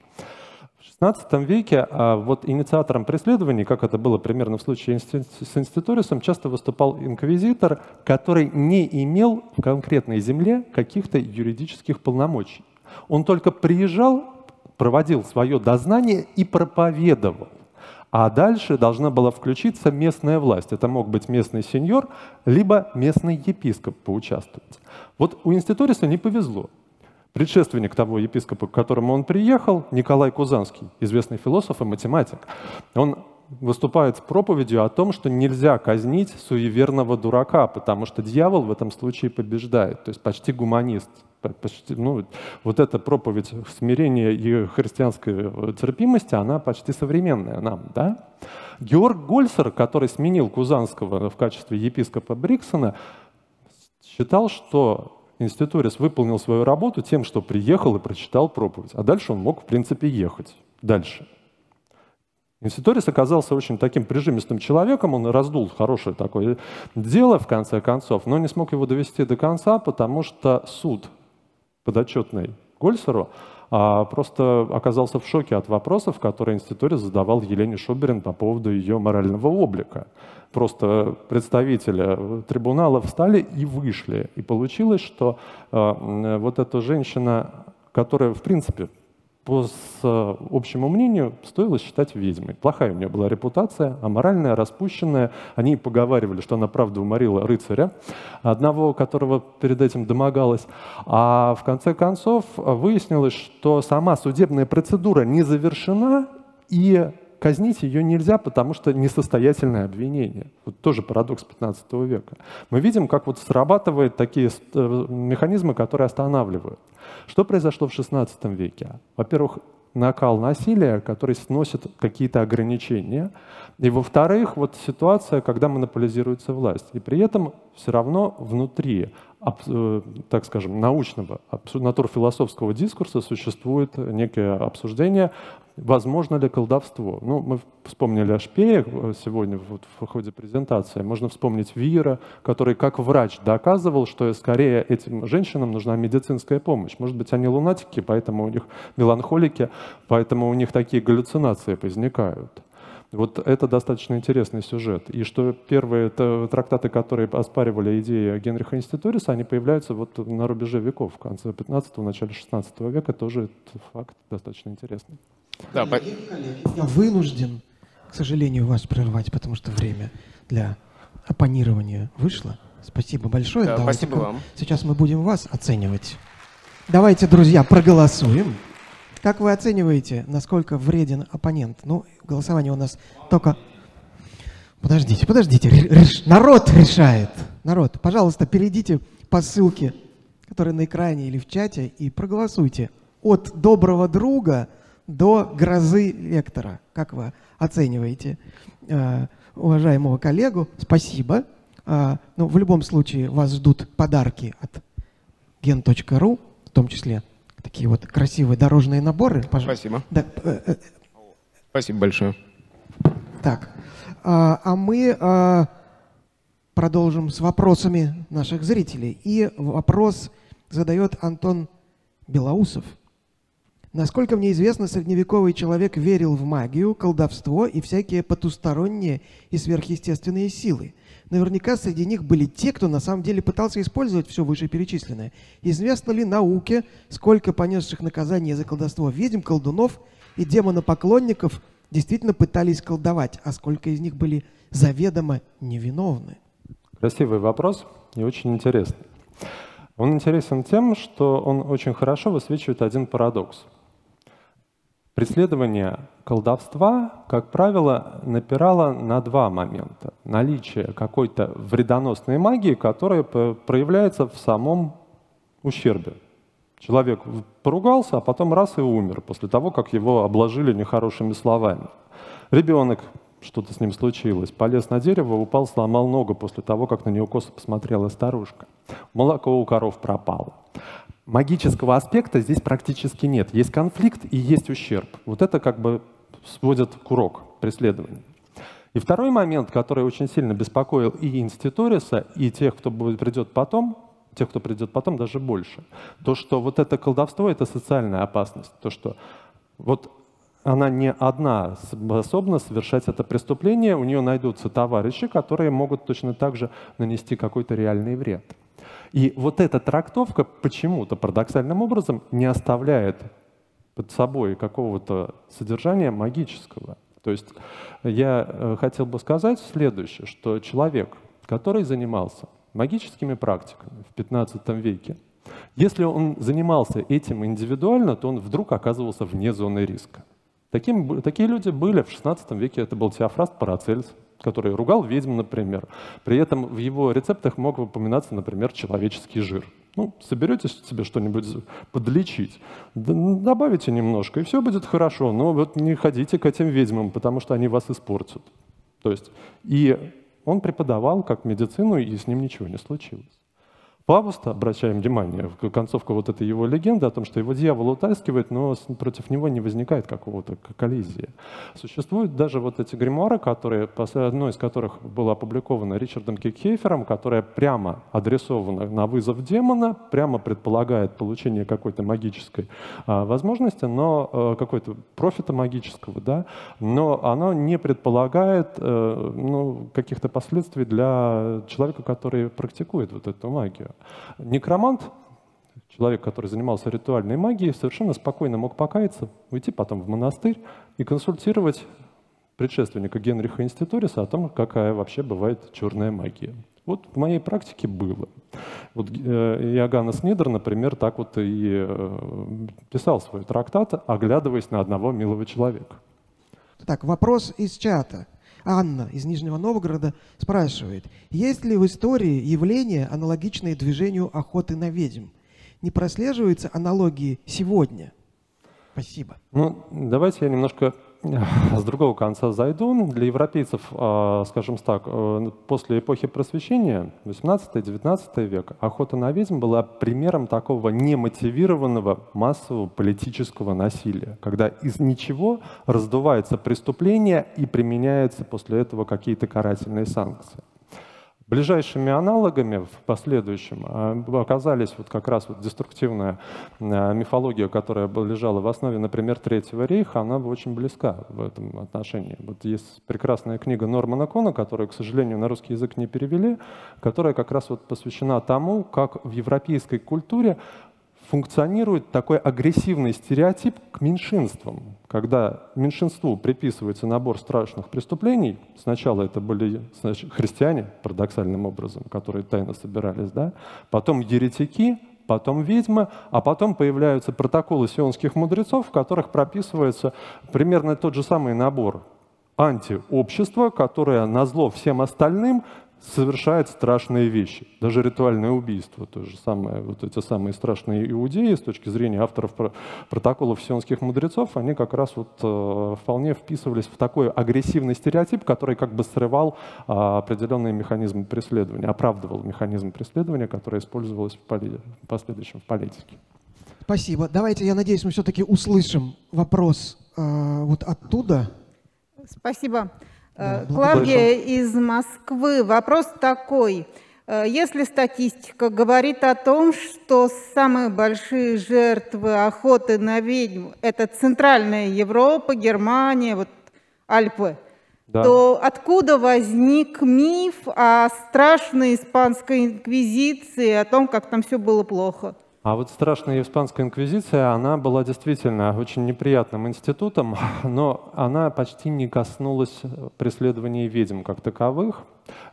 В 16 веке а вот инициатором преследований, как это было примерно в случае с инститорисом, часто выступал инквизитор, который не имел в конкретной земле каких-то юридических полномочий. Он только приезжал, проводил свое дознание и проповедовал. А дальше должна была включиться местная власть. Это мог быть местный сеньор, либо местный епископ поучаствовать. Вот у Институриса не повезло. Предшественник того епископа, к которому он приехал, Николай Кузанский, известный философ и математик, он выступает с проповедью о том, что нельзя казнить суеверного дурака, потому что дьявол в этом случае побеждает, то есть почти гуманист. Почти, ну, вот эта проповедь смирения и христианской терпимости, она почти современная нам. Да? Георг Гольцер, который сменил Кузанского в качестве епископа Бриксона, считал, что инститорис выполнил свою работу тем, что приехал и прочитал проповедь. А дальше он мог, в принципе, ехать дальше. Инститорис оказался очень таким прижимистым человеком, он раздул хорошее такое дело в конце концов, но не смог его довести до конца, потому что суд подотчетный Гольцеру а просто оказался в шоке от вопросов, которые инститорис задавал Елене Шуберин по поводу ее морального облика. Просто представители трибунала встали и вышли. И получилось, что э, вот эта женщина, которая, в принципе, по с, общему мнению, стоило считать ведьмой. Плохая у нее была репутация, аморальная, распущенная. Они поговаривали, что она правда уморила рыцаря, одного, которого перед этим домогалась. А в конце концов выяснилось, что сама судебная процедура не завершена, и казнить ее нельзя, потому что несостоятельное обвинение. Вот тоже парадокс 15 века. Мы видим, как вот срабатывают такие э, механизмы, которые останавливают. Что произошло в XVI веке? Во-первых, накал насилия, который сносит какие-то ограничения. И во-вторых, вот ситуация, когда монополизируется власть. И при этом все равно внутри, э, так скажем, научного, натурфилософского дискурса существует некое обсуждение Возможно ли колдовство? Ну, мы вспомнили о Шпее э, сегодня вот в ходе презентации. Можно вспомнить Вира, который как врач доказывал, что скорее этим женщинам нужна медицинская помощь. Может быть, они лунатики, поэтому у них меланхолики, поэтому у них такие галлюцинации возникают. Вот это достаточно интересный сюжет. И что первые трактаты, которые оспаривали идеи Генриха Институриса, они появляются вот на рубеже веков, в конце 15-го, начале 16 века. Тоже этот факт достаточно интересный. Да, коллеги, коллеги, я вынужден, к сожалению, вас прервать, потому что время для оппонирования вышло. Спасибо большое. Да, спасибо вам. Сейчас мы будем вас оценивать. Давайте, друзья, проголосуем. Как вы оцениваете, насколько вреден оппонент? Ну, голосование у нас только... Подождите, подождите. Реш... Народ решает. Народ, пожалуйста, перейдите по ссылке, которая на экране или в чате, и проголосуйте. От доброго друга до грозы лектора. Как вы оцениваете э, уважаемого коллегу? Спасибо. Э, ну, в любом случае вас ждут подарки от gen.ru, в том числе такие вот красивые дорожные наборы. Пожалуйста. Спасибо. Да, э, э, Спасибо большое. Так, а, а мы а, продолжим с вопросами наших зрителей. И вопрос задает Антон Белоусов – Насколько мне известно, средневековый человек верил в магию, колдовство и всякие потусторонние и сверхъестественные силы. Наверняка среди них были те, кто на самом деле пытался использовать все вышеперечисленное. Известно ли науке, сколько понесших наказания за колдовство ведьм, колдунов и демонопоклонников действительно пытались колдовать, а сколько из них были заведомо невиновны? Красивый вопрос и очень интересный. Он интересен тем, что он очень хорошо высвечивает один парадокс – Преследование колдовства, как правило, напирало на два момента. Наличие какой-то вредоносной магии, которая проявляется в самом ущербе. Человек поругался, а потом раз и умер после того, как его обложили нехорошими словами. Ребенок, что-то с ним случилось, полез на дерево, упал, сломал ногу после того, как на него косо посмотрела старушка. Молоко у коров пропало магического аспекта здесь практически нет. Есть конфликт и есть ущерб. Вот это как бы сводит курок преследования. И второй момент, который очень сильно беспокоил и инститориса, и тех, кто придет потом, тех, кто придет потом, даже больше, то, что вот это колдовство — это социальная опасность. То, что вот она не одна способна совершать это преступление, у нее найдутся товарищи, которые могут точно так же нанести какой-то реальный вред. И вот эта трактовка почему-то парадоксальным образом не оставляет под собой какого-то содержания магического. То есть я э, хотел бы сказать следующее, что человек, который занимался магическими практиками в 15 веке, если он занимался этим индивидуально, то он вдруг оказывался вне зоны риска. Таким, такие люди были в 16 веке, это был Теофраст Парацельс, который ругал ведьм, например. При этом в его рецептах мог упоминаться, например, человеческий жир. Ну, соберете себе что-нибудь подлечить, добавите немножко, и все будет хорошо. Но вот не ходите к этим ведьмам, потому что они вас испортят. То есть, и он преподавал как медицину, и с ним ничего не случилось. Фауста, обращаем внимание, концовка вот этой его легенды о том, что его дьявол утаскивает, но против него не возникает какого-то коллизии. Существуют даже вот эти гримуары, которые, одно из которых было опубликовано Ричардом Кикхейфером, которое прямо адресовано на вызов демона, прямо предполагает получение какой-то магической а, возможности, но а, какой-то профита магического, да, но оно не предполагает а, ну, каких-то последствий для человека, который практикует вот эту магию. Некромант, человек, который занимался ритуальной магией, совершенно спокойно мог покаяться, уйти потом в монастырь и консультировать предшественника Генриха Институриса о том, какая вообще бывает черная магия. Вот в моей практике было. Вот э, Иоганнес Нидер, например, так вот и э, писал свой трактат, оглядываясь на одного милого человека. Так, вопрос из чата. Анна из Нижнего Новгорода спрашивает, есть ли в истории явления, аналогичные движению охоты на ведьм? Не прослеживаются аналогии сегодня? Спасибо. Ну, давайте я немножко [laughs] с другого конца зайду. Для европейцев, а, скажем так, э, после эпохи просвещения, 18-19 век, охота на ведьм была примером такого немотивированного массового политического насилия, когда из ничего раздувается преступление и применяются после этого какие-то карательные санкции. Ближайшими аналогами в последующем а, оказались вот как раз вот деструктивная а, мифология, которая лежала в основе, например, Третьего рейха, она очень близка в этом отношении. Вот есть прекрасная книга Нормана Кона, которую, к сожалению, на русский язык не перевели, которая как раз вот посвящена тому, как в европейской культуре функционирует такой агрессивный стереотип к меньшинствам, когда меньшинству приписывается набор страшных преступлений. Сначала это были значит, христиане, парадоксальным образом, которые тайно собирались, да? потом еретики, потом ведьмы, а потом появляются протоколы сионских мудрецов, в которых прописывается примерно тот же самый набор антиобщества, которое назло всем остальным совершает страшные вещи. Даже ритуальное убийство, то же самое, вот эти самые страшные иудеи с точки зрения авторов протоколов сионских мудрецов, они как раз вот э, вполне вписывались в такой агрессивный стереотип, который как бы срывал э, определенные механизмы преследования, оправдывал механизм преследования, который использовался в, поли... в последующем в политике. Спасибо. Давайте, я надеюсь, мы все-таки услышим вопрос э, вот оттуда. Спасибо. Э, Клавдия из Москвы. Вопрос такой. Э, если статистика говорит о том, что самые большие жертвы охоты на ведьм – это Центральная Европа, Германия, вот Альпы, да. то откуда возник миф о страшной испанской инквизиции, о том, как там все было плохо? А вот страшная испанская инквизиция, она была действительно очень неприятным институтом, [laughs] но она почти не коснулась преследования ведьм как таковых.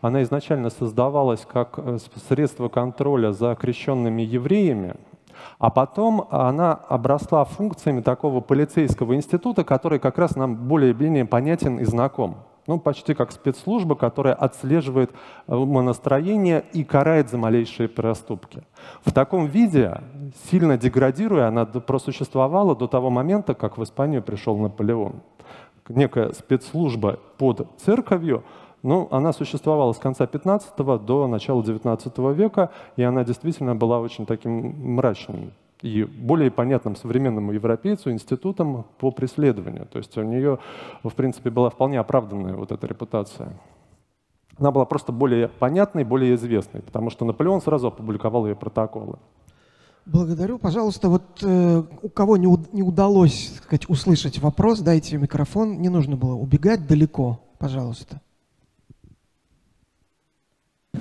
Она изначально создавалась как э, средство контроля за крещенными евреями, а потом она обросла функциями такого полицейского института, который как раз нам более-менее понятен и знаком ну, почти как спецслужба, которая отслеживает э, умонастроение и карает за малейшие проступки. В таком виде, сильно деградируя, она просуществовала до того момента, как в Испанию пришел Наполеон. Некая спецслужба под церковью, ну, она существовала с конца 15 до начала 19 века, и она действительно была очень таким мрачным и более понятным современному европейцу институтом по преследованию. То есть у нее, в принципе, была вполне оправданная вот эта репутация. Она была просто более понятной, более известной, потому что Наполеон сразу опубликовал ее протоколы. Благодарю. Пожалуйста, вот э, у кого не, не удалось сказать, услышать вопрос, дайте микрофон. Не нужно было убегать далеко. Пожалуйста.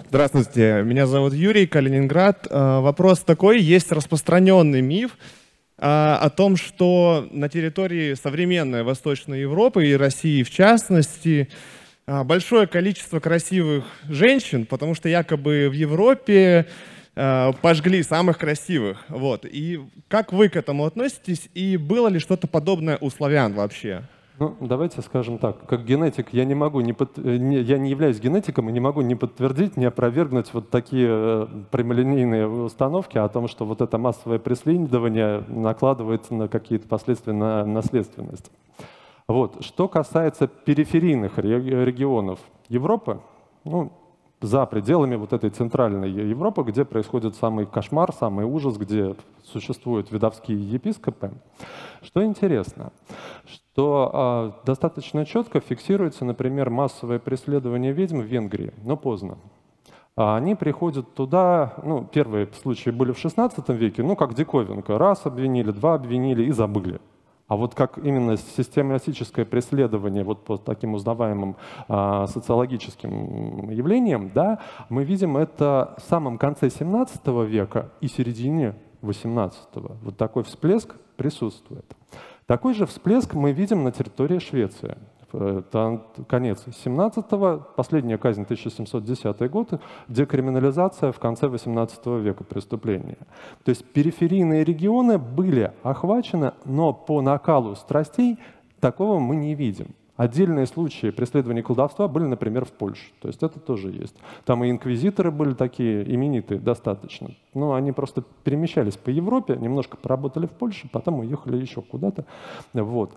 Здравствуйте, меня зовут Юрий, Калининград. Э, вопрос такой, есть распространенный миф э, о том, что на территории современной Восточной Европы и России в частности э, большое количество красивых женщин, потому что якобы в Европе пожгли самых красивых. Вот. И как вы к этому относитесь? И было ли что-то подобное у славян вообще? Ну, давайте скажем так, как генетик я не могу, не под, э, я не являюсь генетиком и не могу не подтвердить, не опровергнуть вот такие э, прямолинейные установки о том, что вот это массовое преследование накладывается на какие-то последствия на наследственность. Вот. Что касается периферийных регионов Европы, ну, за пределами вот этой центральной Европы, где происходит самый кошмар, самый ужас, где существуют видовские епископы. Что интересно, что э, достаточно четко фиксируется, например, массовое преследование ведьм в Венгрии, но поздно. А они приходят туда, ну, первые случаи были в XVI веке, ну, как диковинка. Раз обвинили, два обвинили и забыли. А вот как именно систематическое преследование вот по таким узнаваемым а, социологическим явлениям, да, мы видим это в самом конце 17 века и середине 18 -го. Вот такой всплеск присутствует. Такой же всплеск мы видим на территории Швеции. Это конец 17-го, последняя казнь 1710 год, декриминализация в конце 18 века преступления. То есть периферийные регионы были охвачены, но по накалу страстей такого мы не видим. Отдельные случаи преследования колдовства были, например, в Польше. То есть это тоже есть. Там и инквизиторы были такие именитые достаточно. Но они просто перемещались по Европе, немножко поработали в Польше, потом уехали еще куда-то. Вот.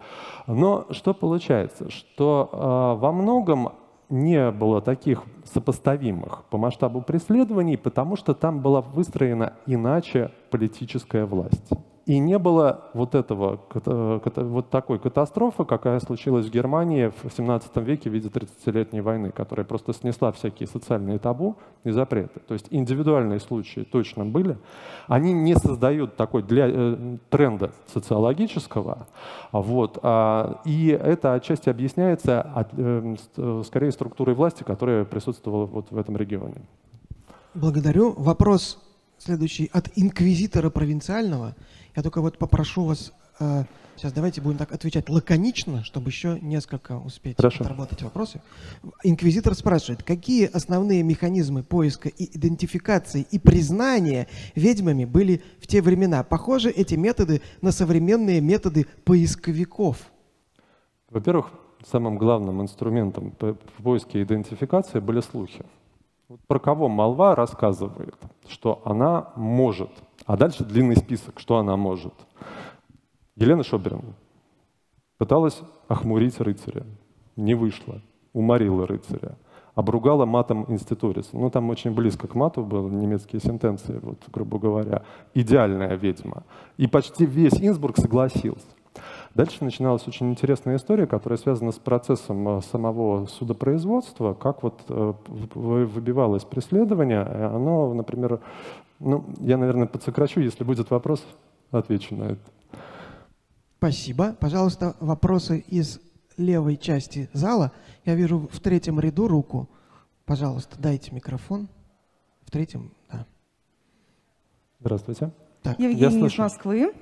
Но что получается? Что э, во многом не было таких сопоставимых по масштабу преследований, потому что там была выстроена иначе политическая власть. И не было вот этого, вот такой катастрофы, какая случилась в Германии в 17 веке в виде 30-летней войны, которая просто снесла всякие социальные табу и запреты. То есть индивидуальные случаи точно были. Они не создают такой для, э, тренда социологического. Вот, а, и это отчасти объясняется от, э, скорее структурой власти, которая присутствовала вот в этом регионе. Благодарю. Вопрос следующий от инквизитора провинциального – я только вот попрошу вас, э, сейчас давайте будем так отвечать лаконично, чтобы еще несколько успеть Хорошо. отработать вопросы. Инквизитор спрашивает, какие основные механизмы поиска и идентификации и признания ведьмами были в те времена? Похожи эти методы на современные методы поисковиков? Во-первых, самым главным инструментом поиска и идентификации были слухи. Вот про кого молва рассказывает, что она может – а дальше длинный список, что она может. Елена Шоберин пыталась охмурить рыцаря. Не вышло. Уморила рыцаря. Обругала матом инститорис. Ну, там очень близко к мату были немецкие сентенции, вот, грубо говоря. Идеальная ведьма. И почти весь Инсбург согласился. Дальше начиналась очень интересная история, которая связана с процессом э, самого судопроизводства, как вот э, выбивалось преследование. Оно, например, ну, я, наверное, подсокращу. Если будет вопрос, отвечу на это. Спасибо. Пожалуйста, вопросы из левой части зала. Я вижу в третьем ряду руку. Пожалуйста, дайте микрофон. В третьем, да. Здравствуйте. Так, Евгений из Москвы.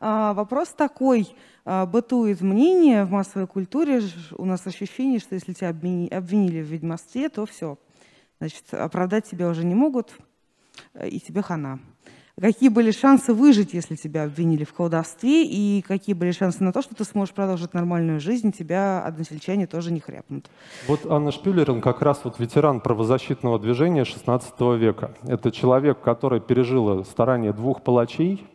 А, вопрос такой. А, бытует мнение в массовой культуре, у нас ощущение, что если тебя обвинили в ведьмовстве, то все. Значит, оправдать тебя уже не могут, Э, и тебе хана. Какие были шансы выжить, если тебя обвинили в колдовстве, и какие были шансы на то, что ты сможешь продолжить нормальную жизнь, тебя односельчане тоже не хряпнут? Вот Анна Шпюлерин как раз вот ветеран правозащитного движения XVI века. Это человек, который пережил старания двух палачей,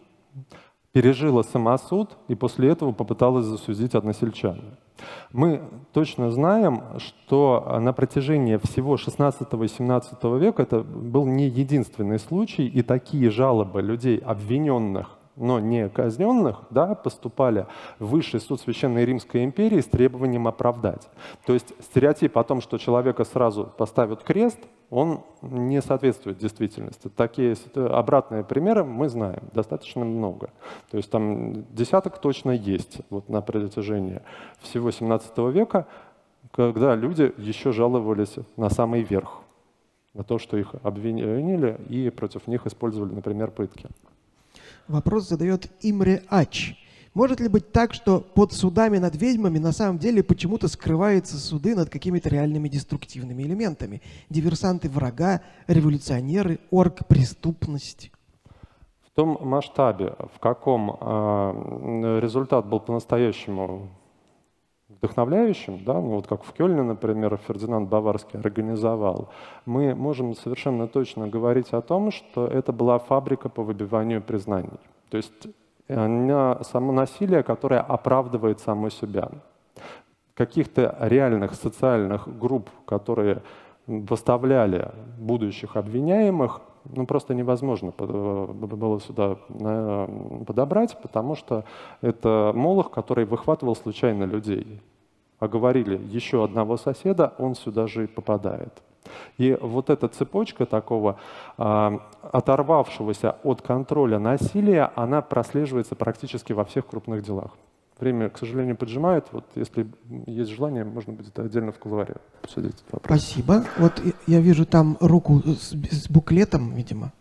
пережила самосуд и после этого попыталась засудить односельчан. Мы точно знаем, что на протяжении всего 16 и 17 века это был не единственный случай, и такие жалобы людей, обвиненных но не казненных, да, поступали в высший суд Священной Римской империи с требованием оправдать. То есть стереотип о том, что человека сразу поставят крест, он не соответствует действительности. Такие обратные примеры мы знаем достаточно много. То есть там десяток точно есть вот на протяжении всего 17 века, когда люди еще жаловались на самый верх, на то, что их обвинили и против них использовали, например, пытки. Вопрос задает Имре Ач. Может ли быть так, что под судами над ведьмами на самом деле почему-то скрываются суды над какими-то реальными деструктивными элементами? Диверсанты врага, революционеры, орг, преступность? В том масштабе, в каком э, результат был по-настоящему вдохновляющим, да, ну вот как в Кёльне, например, Фердинанд Баварский организовал, мы можем совершенно точно говорить о том, что это была фабрика по выбиванию признаний. То есть она, само насилие, которое оправдывает само себя. Каких-то реальных социальных групп, которые выставляли будущих обвиняемых, ну, просто невозможно э, было сюда э, подобрать, потому что это молох, который выхватывал случайно людей. А говорили, еще одного соседа, он сюда же и попадает. И вот эта цепочка такого э, оторвавшегося от контроля насилия, она прослеживается практически во всех крупных делах. Время, к сожалению, поджимает. Вот если есть желание, можно будет отдельно в кулуаре обсудить этот вопрос. Спасибо. Вот я вижу там руку с, с буклетом, видимо.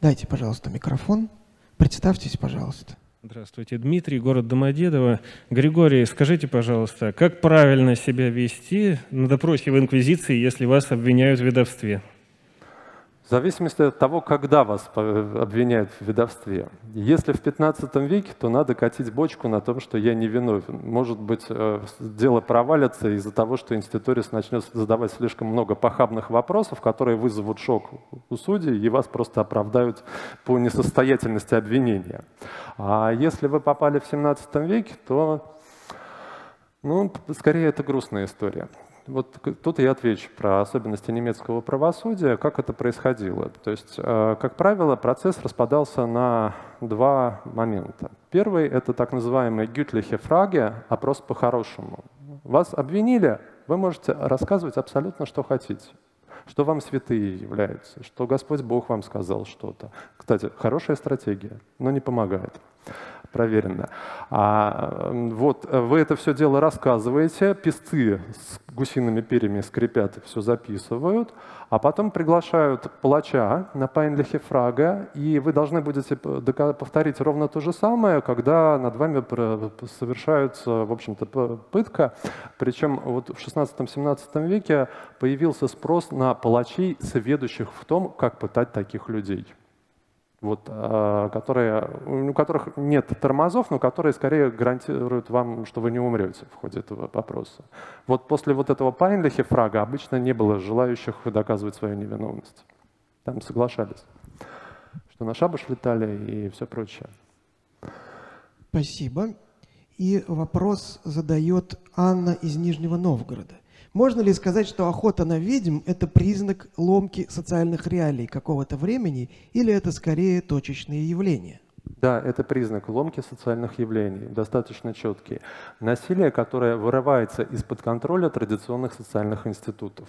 Дайте, пожалуйста, микрофон. Представьтесь, пожалуйста. Здравствуйте, Дмитрий, город Домодедово. Григорий, скажите, пожалуйста, как правильно себя вести на допросе в Инквизиции, если вас обвиняют в ведовстве? В зависимости от того, когда вас обвиняют в ведовстве. Если в 15 веке, то надо катить бочку на том, что я не виновен. Может быть, э, дело провалится из-за того, что инститорис начнет задавать слишком много похабных вопросов, которые вызовут шок у судей, и вас просто оправдают по несостоятельности обвинения. А если вы попали в 17 веке, то ну, скорее это грустная история. Вот тут я отвечу про особенности немецкого правосудия, как это происходило. То есть, э, как правило, процесс распадался на два момента. Первый — это так называемый «gütliche Frage», опрос по-хорошему. Вас обвинили, вы можете рассказывать абсолютно, что хотите что вам святые являются, что Господь Бог вам сказал что-то. Кстати, хорошая стратегия, но не помогает проверено. А, вот вы это все дело рассказываете, песцы с гусиными перьями скрипят, все записывают, а потом приглашают палача на Пайнлихе Фрага, и вы должны будете повторить ровно то же самое, когда над вами совершается, в общем-то, пытка. Причем вот в 16-17 веке появился спрос на палачей, сведущих в том, как пытать таких людей вот, а, которые, у которых нет тормозов, но которые скорее гарантируют вам, что вы не умрете в ходе этого вопроса. Вот после вот этого Пайнлихе фрага обычно не было желающих доказывать свою невиновность. Там соглашались, что на шабаш летали и все прочее. Спасибо. И вопрос задает Анна из Нижнего Новгорода. Можно ли сказать, что охота на ведьм – это признак ломки социальных реалий какого-то времени, или это скорее точечные явления? Да, это признак ломки социальных явлений, достаточно четкий. Насилие, которое вырывается из-под контроля традиционных социальных институтов.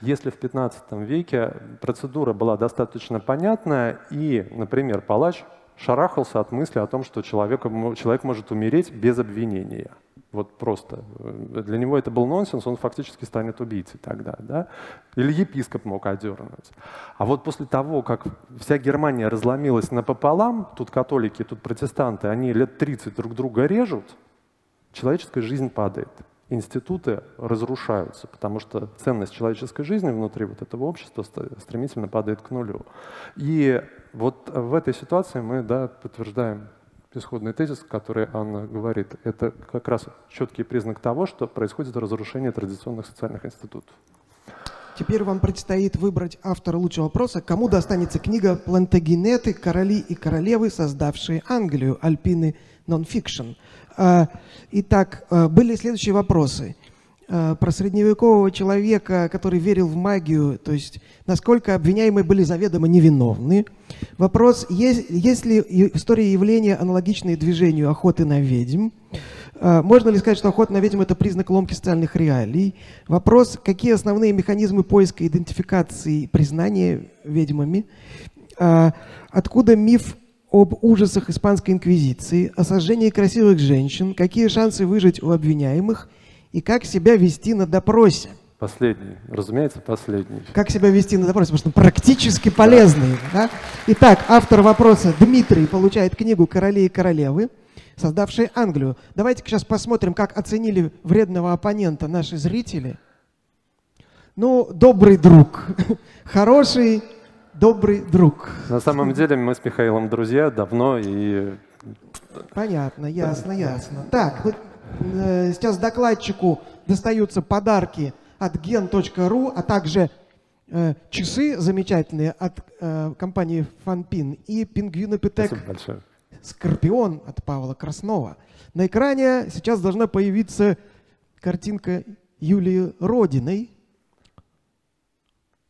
Если в 15 веке процедура была достаточно понятная, и, например, палач шарахался от мысли о том, что человек, человек может умереть без обвинения – вот просто. Для него это был нонсенс, он фактически станет убийцей тогда. Да? Или епископ мог одернуть. А вот после того, как вся Германия разломилась напополам, тут католики, тут протестанты, они лет 30 друг друга режут, человеческая жизнь падает. Институты разрушаются, потому что ценность человеческой жизни внутри вот этого общества стремительно падает к нулю. И вот в этой ситуации мы да, подтверждаем исходный тезис, который Анна говорит, это как раз четкий признак того, что происходит разрушение традиционных социальных институтов. Теперь вам предстоит выбрать автора лучшего вопроса, кому достанется книга «Плантагенеты. Короли и королевы, создавшие Англию. Альпины нонфикшн». А, итак, а, были следующие вопросы. А, про средневекового человека, который верил в магию, то есть насколько обвиняемые были заведомо невиновны – Вопрос, есть, есть ли история явления аналогичные движению охоты на ведьм? А, можно ли сказать, что охота на ведьм – это признак ломки социальных реалий? Вопрос, какие основные механизмы поиска идентификации и признания ведьмами? А, откуда миф об ужасах испанской инквизиции, о сожжении красивых женщин, какие шансы выжить у обвиняемых и как себя вести на допросе? Последний, разумеется, последний. Как себя вести на допросе, потому что практически полезный. Да. Да? Итак, автор вопроса Дмитрий получает книгу «Короли и королевы», создавшие Англию. Давайте сейчас посмотрим, как оценили вредного оппонента наши зрители. Ну, добрый друг, [laughs] хороший, добрый друг. На самом деле мы с Михаилом друзья давно и... Понятно, ясно, ясно. Так, э, сейчас докладчику достаются подарки от gen.ru, а также э, часы замечательные от э, компании Фанпин и пингвинопитек Скорпион от Павла Краснова. На экране сейчас должна появиться картинка Юлии Родиной.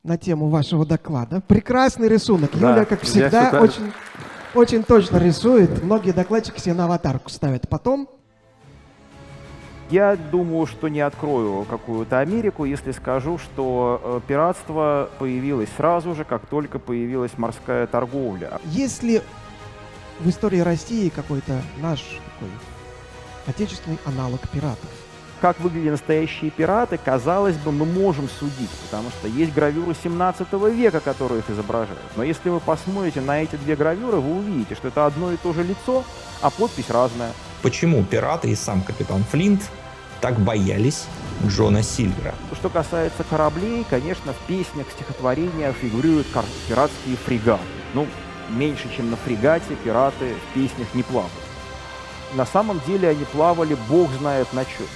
на тему вашего доклада. Прекрасный рисунок. Да, Юля, как всегда, очень, очень точно рисует. Многие докладчики себе на аватарку ставят потом. Я думаю, что не открою какую-то Америку, если скажу, что э, пиратство появилось сразу же, как только появилась морская торговля. Есть в истории России какой-то наш такой отечественный аналог пиратов? Как выглядели настоящие пираты, казалось бы, мы можем судить, потому что есть гравюры 17 века, которые их изображают. Но если вы посмотрите на эти две гравюры, вы увидите, что это одно и то же лицо, а подпись разная. Почему пираты и сам капитан Флинт так боялись Джона Сильвера? Что касается кораблей, конечно, в песнях, стихотворениях фигурируют пиратские фрегаты. Ну, меньше, чем на фрегате пираты в песнях не плавают. На самом деле они плавали бог знает на чем.